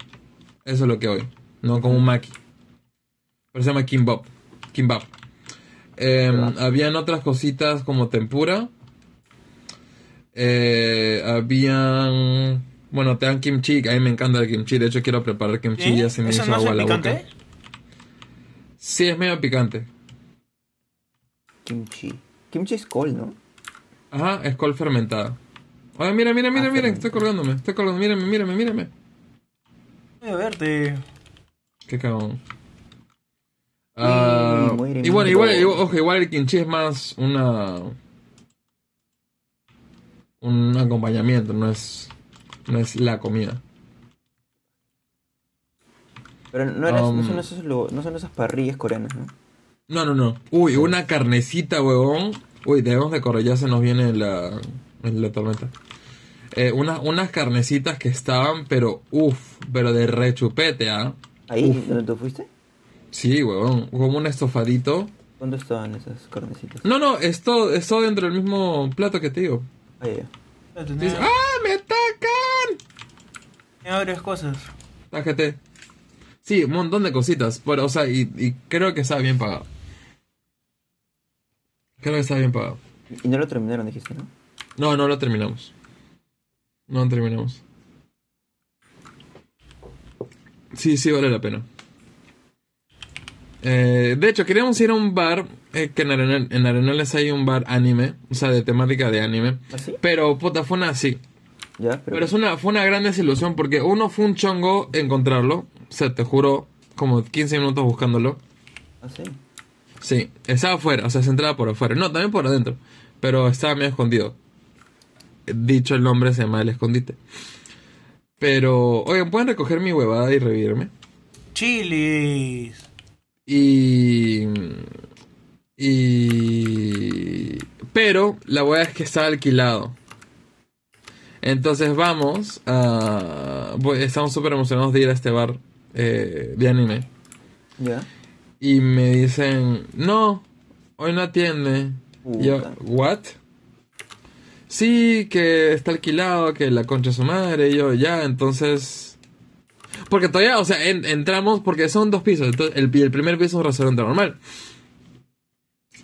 Eso es lo que hoy, no como un maki. Pero se llama kimbap. Kimbap. Eh, Kimbap. habían otras cositas como tempura. Eh, habían, bueno, te dan kimchi. A mí me encanta el kimchi. De hecho, quiero preparar kimchi. ¿Sí? Ya se me ¿Eso hizo no agua la picante? boca. Sí, es medio picante. Kimchi. Kimchi es col, ¿no? Ajá, es col fermentada. Oye, mira, mira, mira, Ah, mira, estoy colgándome, estoy colgando, mírame, mírame, mírame. Voy a verte. Qué cagón. Ah, muere y bueno, mundo. igual, igual- ojo, igual el kimchi es más una un acompañamiento, no es no es la comida. Pero no, era- Um, no, son esos, no son esas parrillas coreanas, ¿no? No, no, no. Uy, una carnecita, huevón. Uy, debemos de correr, ya se nos viene la, la tormenta. Eh, unas, unas carnecitas que estaban, pero uff, pero de rechupete, ¿ah? Ahí, Uf. donde tú fuiste, Sí, huevón, como un estofadito. ¿dónde estaban esas carnecitas? No, no, esto, esto dentro del mismo plato que te digo. Ah. Espérate, Dice, Tenía, ¡Ah, me atacan! tenía varias cosas. Tájate. Sí, un montón de cositas. Pero, o sea, y, y creo que estaba bien pagado. Creo que estaba bien pagado. Y no lo terminaron, dijiste, ¿no? No, no lo terminamos. No lo terminamos. Sí, sí, vale la pena. Eh, de hecho, queríamos ir a un bar, eh, que en, Arenal- en Arenales hay un bar anime, o sea, de temática de anime. ¿Ah? Pero, puta, fue una así. Ya, pero... Pero es una, fue una gran desilusión porque uno fue un chongo encontrarlo. O sea, te juro, como 15 minutos buscándolo. Ah, sí. Sí, estaba afuera, o sea, se entraba por afuera. No, también por adentro. Pero estaba medio escondido. Dicho el nombre, se llama el escondite. Pero, oigan, ¿pueden recoger mi huevada y revivirme? Chilis. Y. Y. Pero la hueá es que está alquilado. Entonces vamos a. Estamos súper emocionados de ir a este bar eh, de anime. Ya. Y me dicen, no, hoy no atiende. Y yo. ¿what? sí, que está alquilado, que la concha de su madre, y yo, ya, entonces... Porque todavía, o sea, en- entramos, porque son dos pisos, entonces el, el primer piso es un restaurante normal.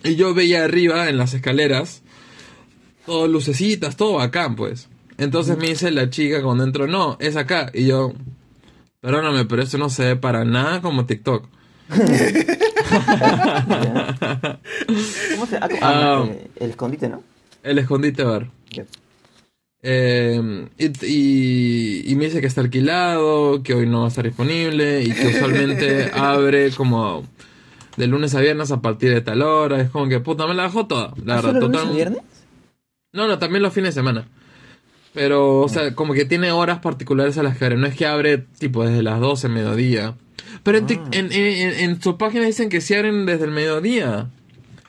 Y yo veía arriba, en las escaleras, todo lucecitas, todo bacán, pues. Entonces me dice la chica cuando entro, no, es acá. Y yo, perdóname, pero esto no se ve para nada como TikTok. ¿Cómo se ah, eh, El escondite, ¿no? El escondite bar. Ya. Eh, y, y- y me dice que está alquilado, que hoy no va a estar disponible y que usualmente abre como de lunes a viernes a partir de tal hora. Es como que puta, me la bajó toda. La ¿Ah, verdad, ¿Solo lunes total- y viernes? No, no, también los fines de semana. Pero, o sea, como que tiene horas particulares a las que abre. No es que abre tipo desde las 12, mediodía. Pero en, Ah. en, en, en su página dicen que sí abren desde el mediodía.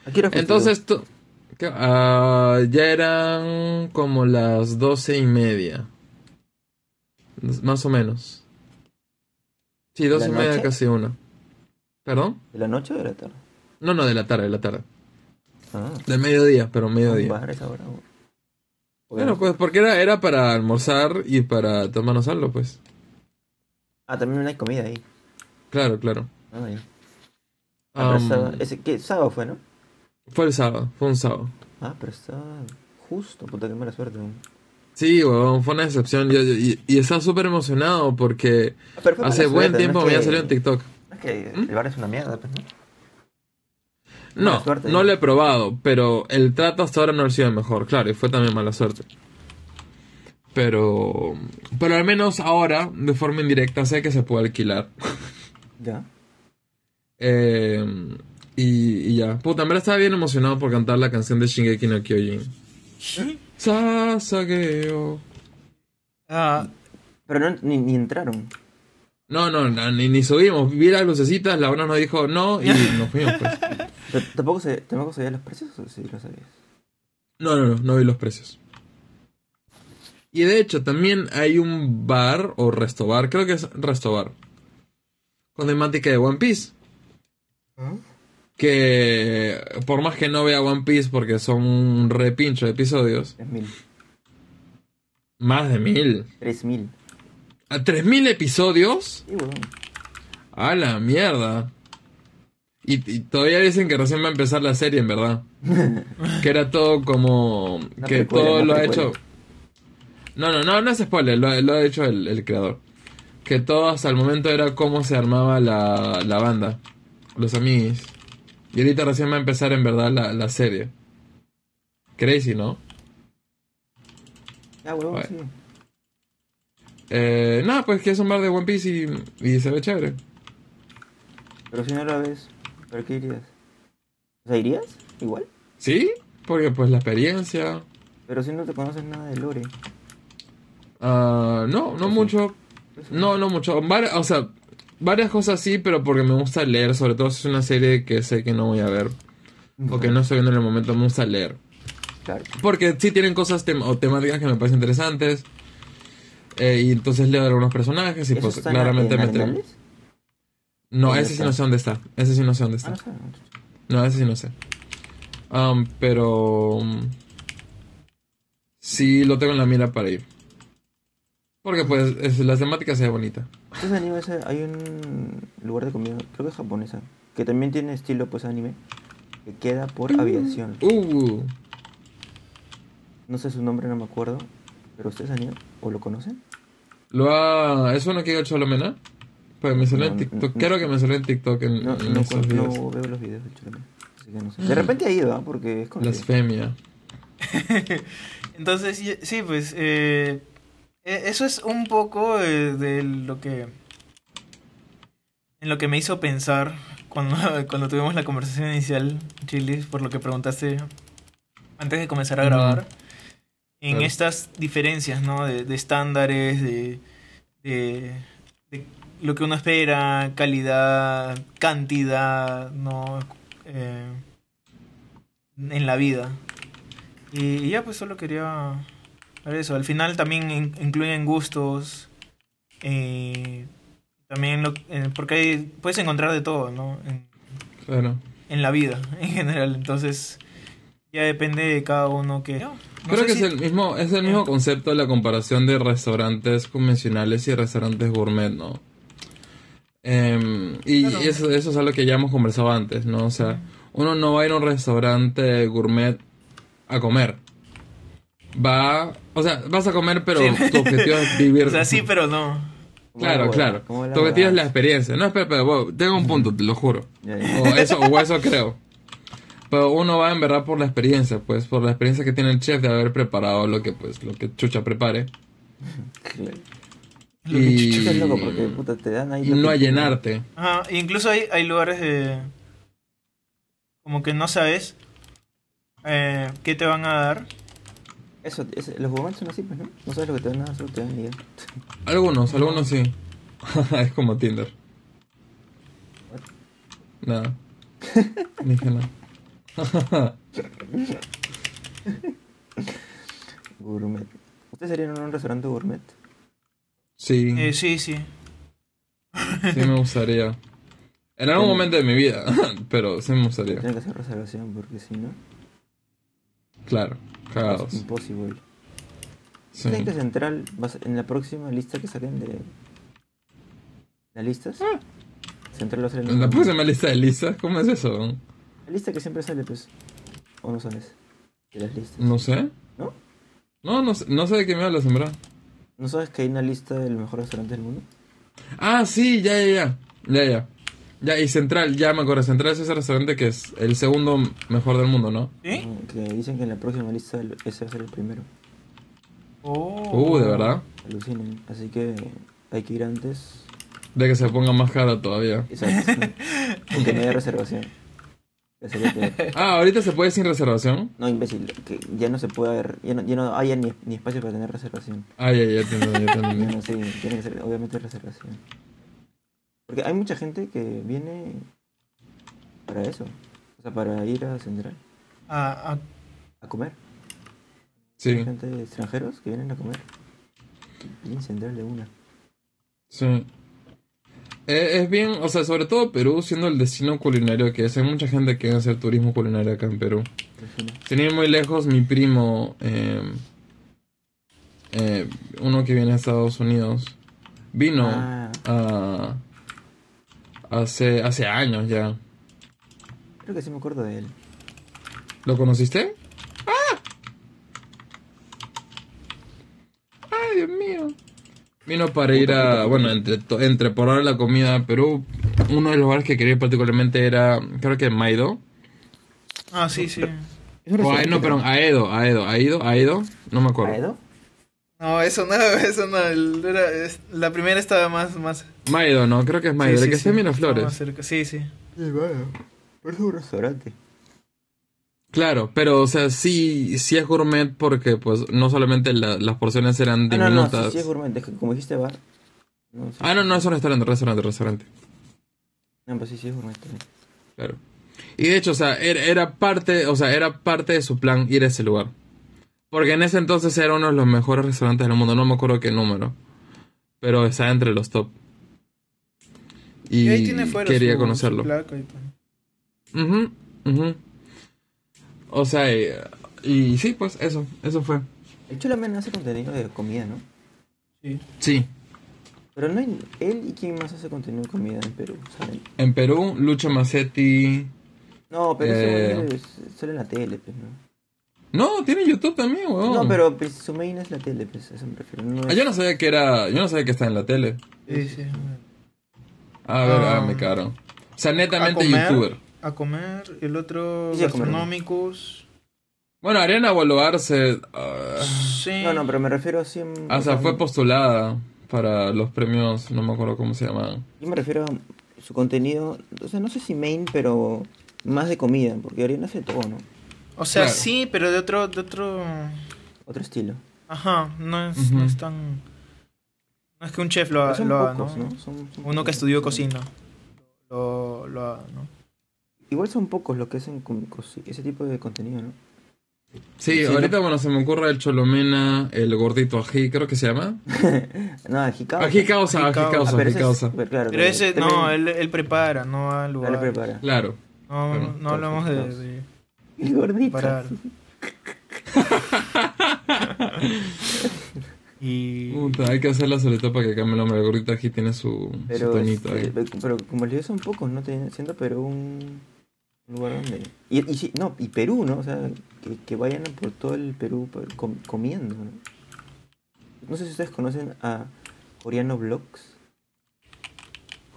¿A fue Entonces, tú- ¿qué? Ah, ya eran como las doce y media. Más o menos. Sí, doce y ¿La media, casi una. ¿Perdón? ¿De la noche o de la tarde? No, no, de la tarde, de la tarde. Ah, De mediodía, pero un mediodía. bar a esa hora. güey. Bueno, pues porque era, era para almorzar y para tomarnos algo, pues. Ah, también hay comida ahí. Claro, claro. Ah, ya. Ah, ese, ¿qué? Sábado fue, ¿no? Fue el sábado, fue un sábado. Ah, pero está justo, puta, qué mala suerte. Sí, huevón, fue una decepción. Yo- yo- y, y estaba súper emocionado porque Ah, hace buen suerte, tiempo no me había que- salido en TikTok. no Es que ¿Mm? el bar es una mierda, pues, ¿no? No, suerte. no lo he probado, pero el trato hasta ahora no ha sido el mejor, claro, y fue también mala suerte. Pero, pero al menos ahora, de forma indirecta, sé que se puede alquilar. Ya. Eh, y, y ya. Puta, en verdad estaba bien emocionado por cantar la canción de Shingeki no Kyojin. Sasageo. Ah, Pero no, ni, ni entraron. No, no, no, ni, ni subimos. Vi las lucecitas, la una nos dijo no y nos fuimos, pues. ¿Tampoco, se, ¿Tampoco sabías los precios o sí lo sabías? No, no, no, no vi los precios. Y de hecho, también hay un bar o restobar, creo que es restobar, con temática de One Piece. Que por más que no vea One Piece porque son un repincho de episodios, 3000. más de mil. 3000. ¿A tres mil episodios? Sí, weón. A la mierda. Y, y todavía dicen que recién va a empezar la serie, en verdad. que era todo como... Que todo lo ha hecho... No, no, no, no es spoiler, lo, lo ha hecho el, el creador. Que todo hasta el momento era cómo se armaba la, la banda. Los amigos. Y ahorita recién va a empezar en verdad la, la serie. Crazy, ¿no? Ah, huevón, Bueno. sí. Eh, nada, pues que es un bar de One Piece y, y se ve chévere. Pero si no lo ves, ¿para qué irías? O sea, ¿irías? Igual. ¿Sí? Porque pues la experiencia... Pero si no te conoces nada de Lore. Ah, no, no mucho. No, no mucho. O sea, varias cosas sí, pero porque me gusta leer. Sobre todo si es una serie que sé que no voy a ver. O que no estoy viendo en el momento, me gusta leer. Claro. Porque sí tienen cosas tem- o temáticas que me parecen interesantes. Eh, y entonces leo algunos personajes y ¿Eso pues claramente en me... Animales? No, ¿Dónde ese sí no sé dónde está. Ese sí no sé dónde Ah, está. No, ese sí no sé. Um, pero... um, sí lo tengo en la mira para ir. Porque pues es, la temática se ve bonita. Entonces anime ese- hay un lugar de comida, creo que es japonesa, que también tiene estilo pues anime, que queda por aviación. Uh, No sé su nombre, no me acuerdo, pero ustedes han ido o lo conocen. lo ha... ¿Es uno que ha hecho Lomena? Pues me salió en No, TikTok. no, Creo no. que me salió en TikTok en, No, en no, esos no videos. veo los videos de Chulame, así que no sé. De repente ha ido, ¿ah? porque es conocido. Blasfemia. Entonces, sí, pues eh, eh, eso es un poco eh, de lo que en lo que me hizo pensar cuando, cuando tuvimos la conversación inicial, Chilis, por lo que preguntaste antes de comenzar a grabar, en Claro. estas diferencias, ¿no? De, de estándares, de, de, de lo que uno espera, calidad, cantidad, ¿no? Eh, en la vida. Y, y ya, pues solo quería eso. Al final también in- incluyen gustos. eh, también lo, eh, porque hay- puedes encontrar de todo, ¿no? En, Claro. en la vida, en general. Entonces, Ya depende de cada uno que... No Creo que si- es el mismo, es el mismo concepto de la comparación de restaurantes convencionales y restaurantes gourmet, ¿no? Em, y Claro. eso, eso es algo que ya hemos conversado antes, ¿no? O sea, uno no va a ir a un restaurante gourmet a comer. Va, o sea, vas a comer, pero Sí. tu objetivo es vivir. O sea, sí, pero no. Claro, claro. Tu objetivo es la experiencia. No, espera, wow, tengo un punto, te lo juro. O eso, o eso creo. Pero uno va en verdad por la experiencia, pues, por la experiencia que tiene el chef de haber preparado lo que, pues, lo que Chucha prepare. Claro. Lo que Y, Chucha es loco porque puta, te dan ahí. no a llenarte. Ajá, incluso hay, hay lugares de... Como que no sabes eh, qué te van a dar. Eso, es- los gourmets son así, pues, ¿no? No sabes lo que te van a dar, solo te ya. Algunos, algunos sí. es como Tinder. Nada. Dije nada. Gourmet. ¿Ustedes serían en un restaurante gourmet? Sí, Eh, sí, sí. sí me gustaría. En algún momento de mi vida, pero sí me gustaría. Tienen que hacer reservación porque si no, Claro, es cagados. imposible. Sí. ¿Creen que Central, en la próxima lista que saquen de las listas? Central va a ser En la próxima lista de listas, ¿cómo es eso? La lista que siempre sale, pues. ¿O no sabes? De las listas. No sé. ¿No? No, no sé, no sé de qué me hablas, en verdad. ¿No sabes que hay una lista del mejor restaurante del mundo? Ah, sí, ya, ya, ya. Ya, ya. Ya, y Central, ya me acuerdo. Central es ese restaurante que es el segundo mejor del mundo, ¿no? No, Que dicen que en la próxima lista ese va a ser el primero. Oh. Uh, de verdad. Alucinen. Así que hay que ir antes. De que se ponga más cara todavía. Exacto. Aunque no haya reservación. Que. Ah, ahorita se puede sin reservación. No, imbécil. Que ya no se puede haber. Ya no, ya no haya ni, ni espacio para tener reservación. Ah, ya, ya ya Ya entendí. no, sí, tiene que ser obviamente reservación. Porque hay mucha gente que viene para eso. O sea, para ir a Central ah, a comer. Sí, Gente extranjeros que vienen a comer. Y en Central de una. sí. Eh, es bien, o sea, sobre todo Perú siendo el destino culinario que es. Hay mucha gente que quiere hacer turismo culinario acá en Perú. Sin ir muy lejos, mi primo, eh, eh, uno que viene a Estados Unidos, vino Ah, a, hace, hace años ya. creo que sí me acuerdo de él. ¿Lo conociste? ¡Ah! ¡Ay, Dios mío! Vino para ir a, bueno, entre, to- entre por ahora la comida a Perú. Uno de los lugares que quería ir particularmente era, creo que Maido. ah, sí, sí. Es un O, a- no, perdón, Aedo, Aedo, Aedo, Aedo, no me acuerdo. ¿Aedo? No, eso no, eso no. era- es- la primera estaba más... más Maido, no, creo que es Maido, sí, el sí, que está en sí, Miraflores. Sí, sí. Sí, bueno. Pero es un restaurante. Claro, pero o sea, sí, sí es gourmet porque pues no solamente la- las porciones eran Ah, no, no, diminutas. sí, sí es gourmet. Es que como dijiste bar. No, sí, ah, no, no, es un restaurante, restaurante, restaurante. No, pues sí, sí es gourmet también. Claro. Y de hecho, o sea, era, era parte, o sea, era parte de su plan ir a ese lugar. Porque en ese entonces era uno de los mejores restaurantes del mundo, no me acuerdo qué número. Pero está entre los top. Y, Y ahí tiene fuera quería su- conocerlo. su placa y todo. O sea, y, y sí, pues eso, eso fue. El Cholamen hace contenido de comida, ¿no? Sí. Sí. Pero no hay... Él y quién más hace contenido de comida en Perú, ¿saben? En Perú, Lucho Macetti. No, pero Eh. ese güey es- sale en la tele, pues, ¿no? No, tiene YouTube también, weón. No, pero pues, su main es la tele, pues, a eso me refiero. No Ah, yo no sabía que era. Yo no sabía que está en la tele. Sí, sí. A ver, ah, Ah. me cagaron. O sea, A netamente comer. youtuber. A comer. El otro... Gastronómicos. Bueno, Ariana Boloar se. ah, Sí. No, no, pero me refiero a en- o sea, fue postulada para los premios, no me acuerdo cómo se llamaban. Yo me refiero a su contenido, o sea, no sé si main, pero más de comida, porque Ariana hace todo, ¿no? O sea, Claro. sí, pero de otro... De otro... Otro estilo. Ajá, no es, no es tan... No es que un chef lo, ha- son lo haga, pocos, ¿no? ¿no? Son- son Uno que estudió cocina. Lo, lo haga, ¿no? Igual son pocos los que hacen ese tipo de contenido, ¿no? Sí, Sí, ahorita, bueno, se me ocurre el Cholomena, el gordito ají, creo que se llama. no, ají causa. Ají causa, Ají ají causa. Ah, ají causa. pero claro, Pero ese, no, él, él prepara, no va al lugar. prepara. Claro. No, Claro. no hablamos de... El gordito. Parar. y Puta, hay que hacerla sobre todo para que cambie el nombre. El aquí tiene su, su Pero, tonito este, ahí. pero como les digo, son pocos, ¿no? Siendo Perú un lugar donde... Y, y sí, no, y Perú, ¿no? O sea, que, que vayan por todo el Perú com- comiendo, ¿no? No sé si ustedes conocen a Coreano Vlogs.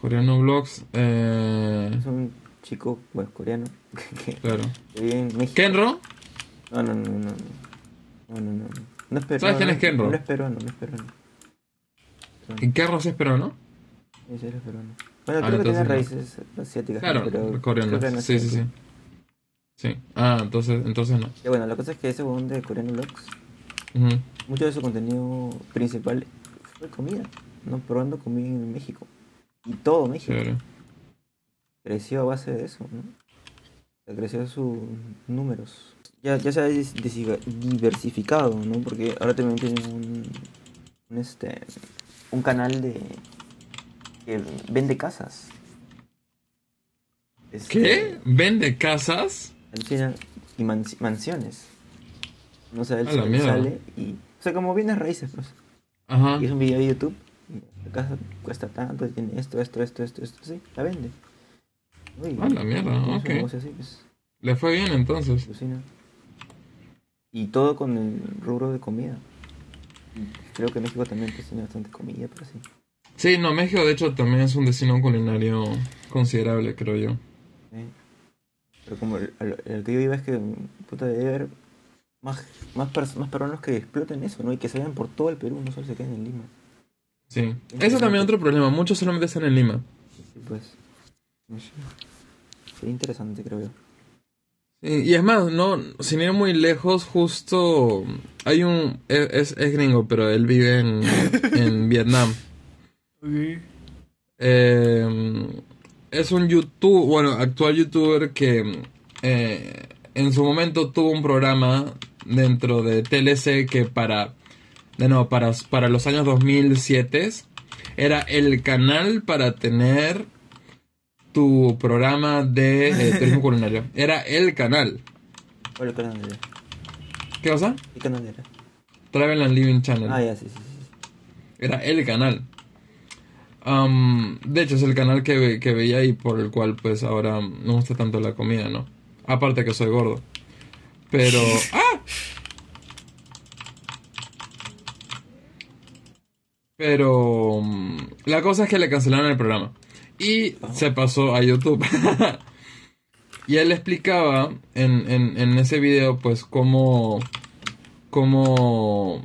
Coreano Vlogs, eh, Es un chico, bueno, coreano, que, claro. que vive en México. Kenro, No, no, no, no, no. No, no, no. No es peruano. ¿Sabes quién es Kenro? No es peruano, no es peruano. ¿y Kenro sí es peruano? Sí, sí, es peruano. Bueno, Ah, creo que tiene raíces asiáticas. Claro, pero no es Sí, sí, sí. Sí. Ah, entonces, entonces no. Y bueno, la cosa es que ese huevón de Coreano Ujú. mucho de su contenido principal fue comida, ¿no? Probando comida en México. Y todo México. Creció a base de eso, ¿no? O sea, creció sus números. Ya, ya se ha diversificado, ¿no? Porque ahora también tienen un, un, este, un canal de que vende casas. Este, ¿Qué? ¿Vende casas? Alucina, y mans- mansiones. No sé, él, mierda. sale y... O sea, como bienes raíces, pues. Ajá. Y es un video de YouTube. La casa cuesta tanto, tiene esto, esto, esto, esto, esto, sí, la vende. Uy, la mierda, ok. así, pues, Le fue bien entonces. alucina. Y todo con el rubro de comida. Creo que México también tiene bastante comida, pero sí. Sí, no, México de hecho también es un destino culinario considerable, creo yo. ¿sí? Pero como el, el- el que yo iba es que, puta, debe haber más, más, más peruanos que exploten eso, ¿no? Y que se vayan por todo el Perú, no solo se queden en Lima. Sí. Eso también es otro problema. Muchos solamente están en Lima. Sí, pues. Sería interesante, creo yo. Sí, y es más, no, sin ir muy lejos, justo hay un, es, es- es gringo, pero él vive en, en Vietnam. Eh, es un YouTube, bueno, actual youtuber que eh, en su momento tuvo un programa dentro de TLC que para, de nuevo, para, para los años 2007 era el canal para tener tu programa de eh, turismo culinario. Era el canal. ¿Cuál canal era? ¿Qué cosa? ¿Qué canal era? Travel and Living Channel. Ah, ya, sí, sí, sí. Era el canal. Am, de hecho, es el canal que, ve- que veía y por el cual, pues, ahora no me gusta tanto la comida, ¿no? Aparte que soy gordo. Pero... ¡Ah! Pero... mm, La cosa es que le cancelaron el programa. Y se pasó a YouTube. y él explicaba en, en, en ese video, pues, cómo... Cómo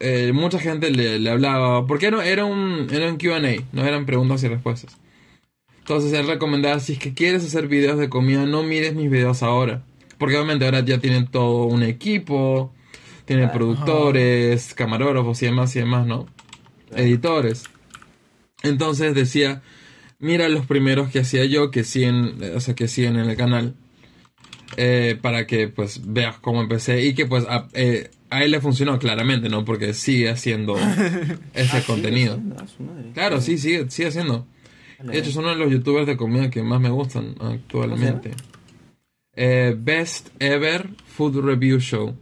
eh, mucha gente le, le hablaba, porque no, era un, era un QA, no eran preguntas y respuestas. Entonces él recomendaba, si es que quieres hacer videos de comida, no mires mis videos ahora. Porque obviamente ahora ya tienen todo un equipo, tienen Claro. productores, camarógrafos y demás y demás, ¿no? Claro. Editores. Entonces decía, mira los primeros que hacía yo, que siguen, eh, o sea, que siguen en el canal. eh, para que pues veas cómo empecé y que pues a, eh, a él le funcionó claramente, ¿no? Porque sigue haciendo ese Ah, sí, contenido. haciendo, a su madre. Claro, sí, sigue, sigue haciendo. De hecho, es uno de los youtubers de comida que más me gustan actualmente. Eh, Best Ever Food Review Show.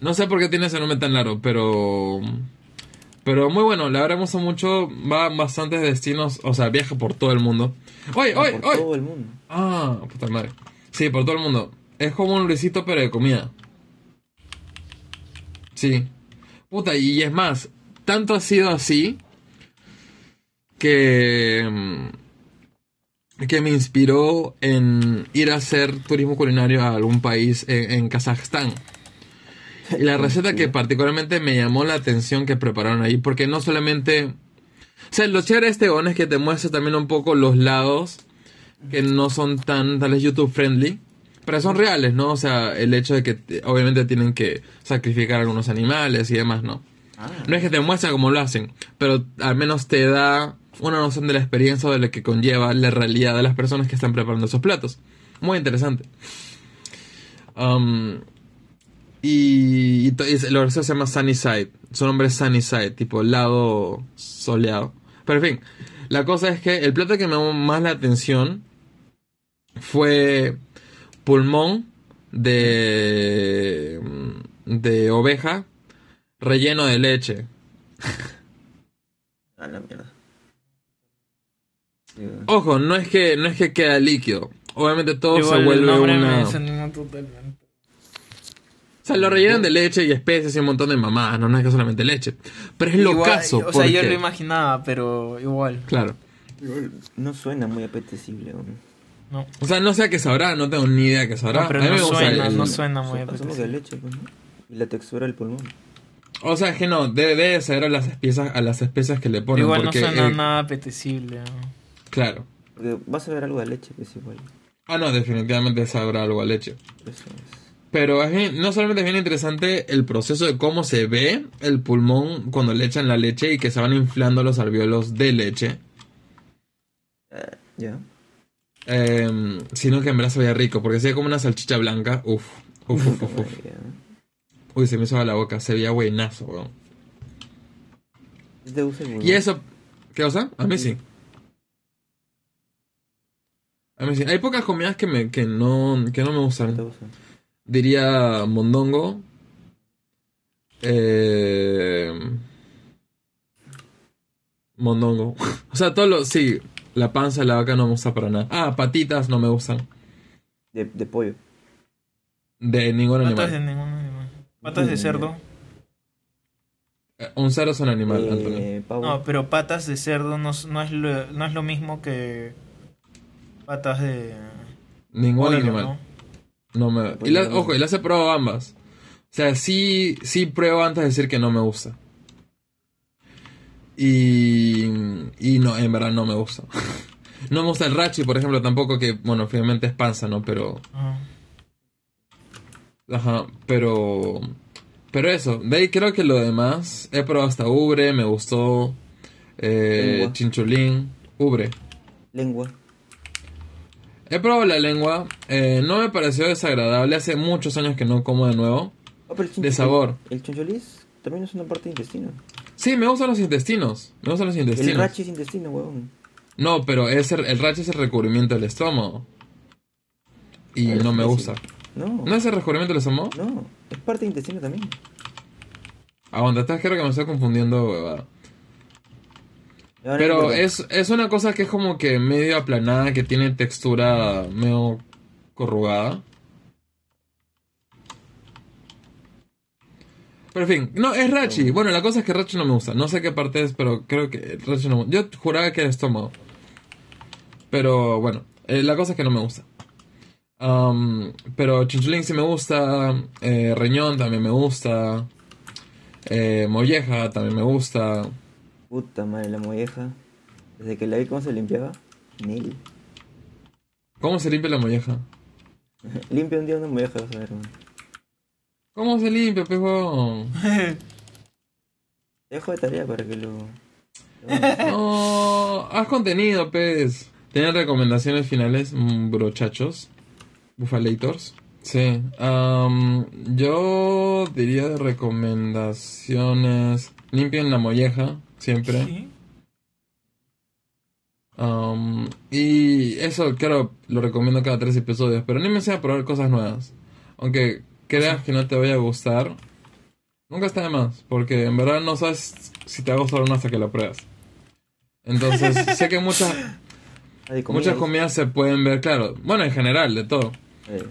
No sé por qué tiene ese nombre tan largo, pero... Pero muy bueno, me gusta mucho. Va a bastantes destinos, o sea, viaja por todo el mundo. ¡Oye, Ah, oye, por oye! todo el mundo. Ah, puta madre. Sí, por todo el mundo. Es como un Luisito, pero de comida. Sí. Puta, y es más, tanto ha sido así que. mm, que me inspiró en ir a hacer turismo culinario a algún país en, en Kazajstán. La receta que particularmente me llamó la atención que prepararon ahí, porque no solamente. O sea, lo chévere de este on es que te muestra también un poco los lados que no son tan, tal vez YouTube friendly, pero son reales, ¿no? O sea, el hecho de que te- obviamente tienen que sacrificar algunos animales y demás, ¿no? Ah, No es que te muestra cómo lo hacen, pero al menos te da una noción de la experiencia o de lo que conlleva la realidad de las personas que están preparando esos platos. Muy interesante. Um, y, y y se llama Sunny Side. Su nombre es Sunny Side, tipo lado soleado. Pero en fin, la cosa es que el plato que me llamó más la atención fue pulmón de, de oveja relleno de leche. A la mierda. Ojo, no es que no es que queda líquido. Obviamente todo Igual se el vuelve una. O sea, lo rellenan de leche y especies y un montón de mamadas, no, no es que solamente leche. Pero es lo caso. O sea, yo porque- lo imaginaba, pero igual. Claro. Igual No suena muy apetecible. No, O sea, no sé a qué sabrá, no tengo ni idea a qué sabrá. No, pero A mí no me gusta suena, el- no suena muy que apetecible. leche, pues, ¿no? Y la textura del pulmón. O sea, es que no, debe, debe saber a las especias, a las especias que le ponen. Igual porque, no suena eh, nada apetecible. ¿no? Claro. Porque vas a ver algo de leche, pues igual. Ah, no, definitivamente sabrá algo a leche. Eso es. Pero es bien- no solamente es bien interesante el proceso de cómo se ve el pulmón cuando le echan la leche y que se van inflando los alvéolos de leche, Eh, ya. eh, sino que en verdad se veía rico, porque se veía como una salchicha blanca. Uf, uf, uf, uf, uf. Uy, se me hizo a la boca, se veía buenazo, weón. ¿Sí ¿Te gusta el pulmón? Y eso, ¿qué cosa? A mí sí. A mí sí. Hay pocas comidas que, me, que, no, que no me ¿Te gustan. Diría mondongo. Eh, mondongo. O sea, todo lo... Sí, la panza de la vaca no me gusta para nada. Ah, patitas no me gustan. De, de pollo. De ningún Patas de animal. ningún animal. Patas de cerdo. Eh, Un cerdo es un animal, Antonio. Eh. No, pero patas de cerdo no, es- no, es, lo, no es lo mismo que patas de Ningún pollo, animal. ¿no? No me... Y la- ojo, y las he probado ambas. O sea, sí, sí pruebo antes de decir que no me gusta. Y, y no, en verdad no me gusta. No me gusta el rachi, por ejemplo, tampoco, que, bueno, finalmente es panza, ¿no? Pero, Ajá. ajá, pero, pero eso. De ahí creo que lo demás, he probado hasta ubre, me gustó, eh, Lengua. chinchulín, ubre. Lengua. He probado la lengua, eh, no me pareció desagradable, hace muchos años que no como de nuevo. Ah, pero el De sabor. El, el choncholís también es una parte de intestino. Sí, me gustan los intestinos, me gustan los El intestinos. rachi es intestino, huevón. No, pero es el, el es el recubrimiento del estómago. Y Ah, no me gusta. No, ¿No es el recubrimiento del estómago? no, es parte de intestino también. Aguanta, estás creo que me estoy confundiendo, huevada. Pero es, es una cosa que es como que medio aplanada, que tiene textura medio corrugada. Pero en fin, no, es Rachi. Bueno, la cosa es que Rachi no me gusta. No sé qué parte es, pero creo que Rachi no me Yo juraba que era estómago. Pero bueno, eh, la cosa es que no me gusta. Pero Chinchulín sí me gusta. eh, Reñón también me gusta. eh, molleja también me gusta. Puta madre, la molleja. Desde que la vi cómo se limpiaba, Nel. ¿Cómo se limpia la molleja? Limpia un día una molleja, vas a ver, man. ¿Cómo se limpia, pejo? Dejo de tarea para que lo. No, haz contenido, pez. ¿Tienen recomendaciones finales, mm, brochachos? Bufalators. Sí. yo diría de recomendaciones. Limpien la molleja, siempre. Sí. Am, y eso, claro, lo recomiendo cada tres episodios. Pero anímense a probar cosas nuevas. Aunque creas que no te vaya a gustar, nunca está de más. Porque en verdad no sabes si te va a gustar o no hasta que lo pruebas. Entonces, sé que muchas, muchas comidas se pueden ver, claro. Bueno, en general, de todo. Eh,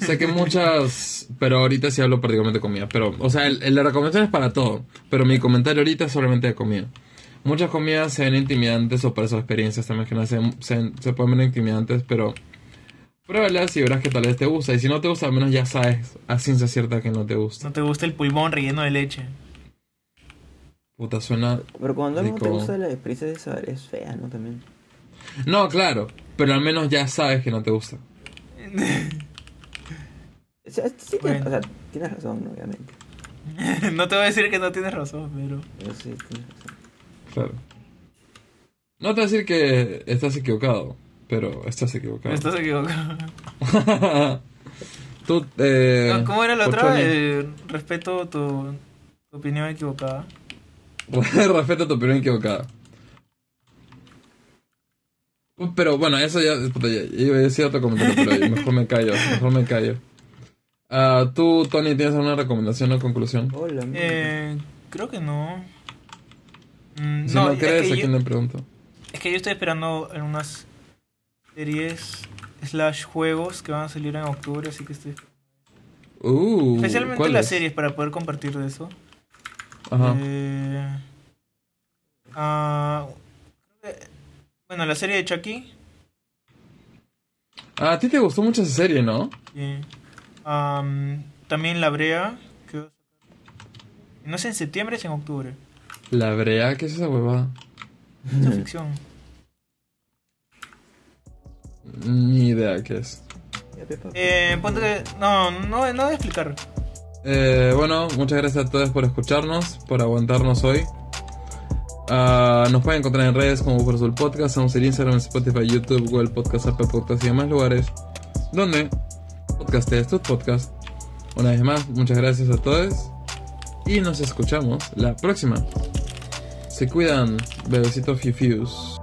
Sé que muchas, pero ahorita sí hablo particularmente de comida. Pero, o sea, el, el- la recomendación es para todo. Pero mi comentario ahorita es solamente de comida. Muchas comidas se ven intimidantes o por esas experiencias también que no se, se, se pueden ver intimidantes, pero pruébalas y verás que tal vez te gusta. Y si no te gusta, al menos ya sabes a ciencia cierta que no te gusta. No te gusta el pulmón relleno de leche. Puta, suena... Pero cuando algo te gusta, la experiencia de saber es fea, ¿no? También. No, claro, pero al menos ya sabes que no te gusta. O sea, sí tienes, Bueno. o sea, tienes razón, obviamente. no te voy a decir que no tienes razón, pero. Pero sí, tienes razón. Claro. No te voy a decir que estás equivocado, pero estás equivocado. Estás equivocado. Tú, eh, No, ¿Cómo era la otra? Eh, respeto tu, tu opinión equivocada. Respeto tu opinión equivocada. Pero bueno, eso ya, puta, ya- iba a decir otro comentario, pero mejor me callo, mejor me callo. Ah, Tú, Tony, ¿tienes alguna recomendación o conclusión? Hola, mira. Eh, creo que no. Mm, Si no, no, es, crees, que ¿a yo, quién le pregunto? es que yo estoy esperando algunas series slash juegos que van a salir en octubre, así que estoy... Uh, Especialmente las series para poder compartir de eso. Ajá. Eh, ah, bueno, la serie de Chucky. Ah, a ti te gustó mucho esa serie, ¿no? sí. Am, también La Brea. que No es en septiembre, es en octubre. La Brea, ¿qué es esa huevada? Es ficción. Ni idea qué es. Eh, ponte No, no, no voy a explicar. Eh, bueno, muchas gracias a todos por escucharnos, por aguantarnos hoy. Ah, nos pueden encontrar en redes como por el podcast, estamos en Instagram, Spotify, YouTube, Google Podcast, Apple Podcast y demás lugares donde podcast es tu podcast. Una vez más, muchas gracias a todos y nos escuchamos la próxima. Se cuidan, bebecitos fifius.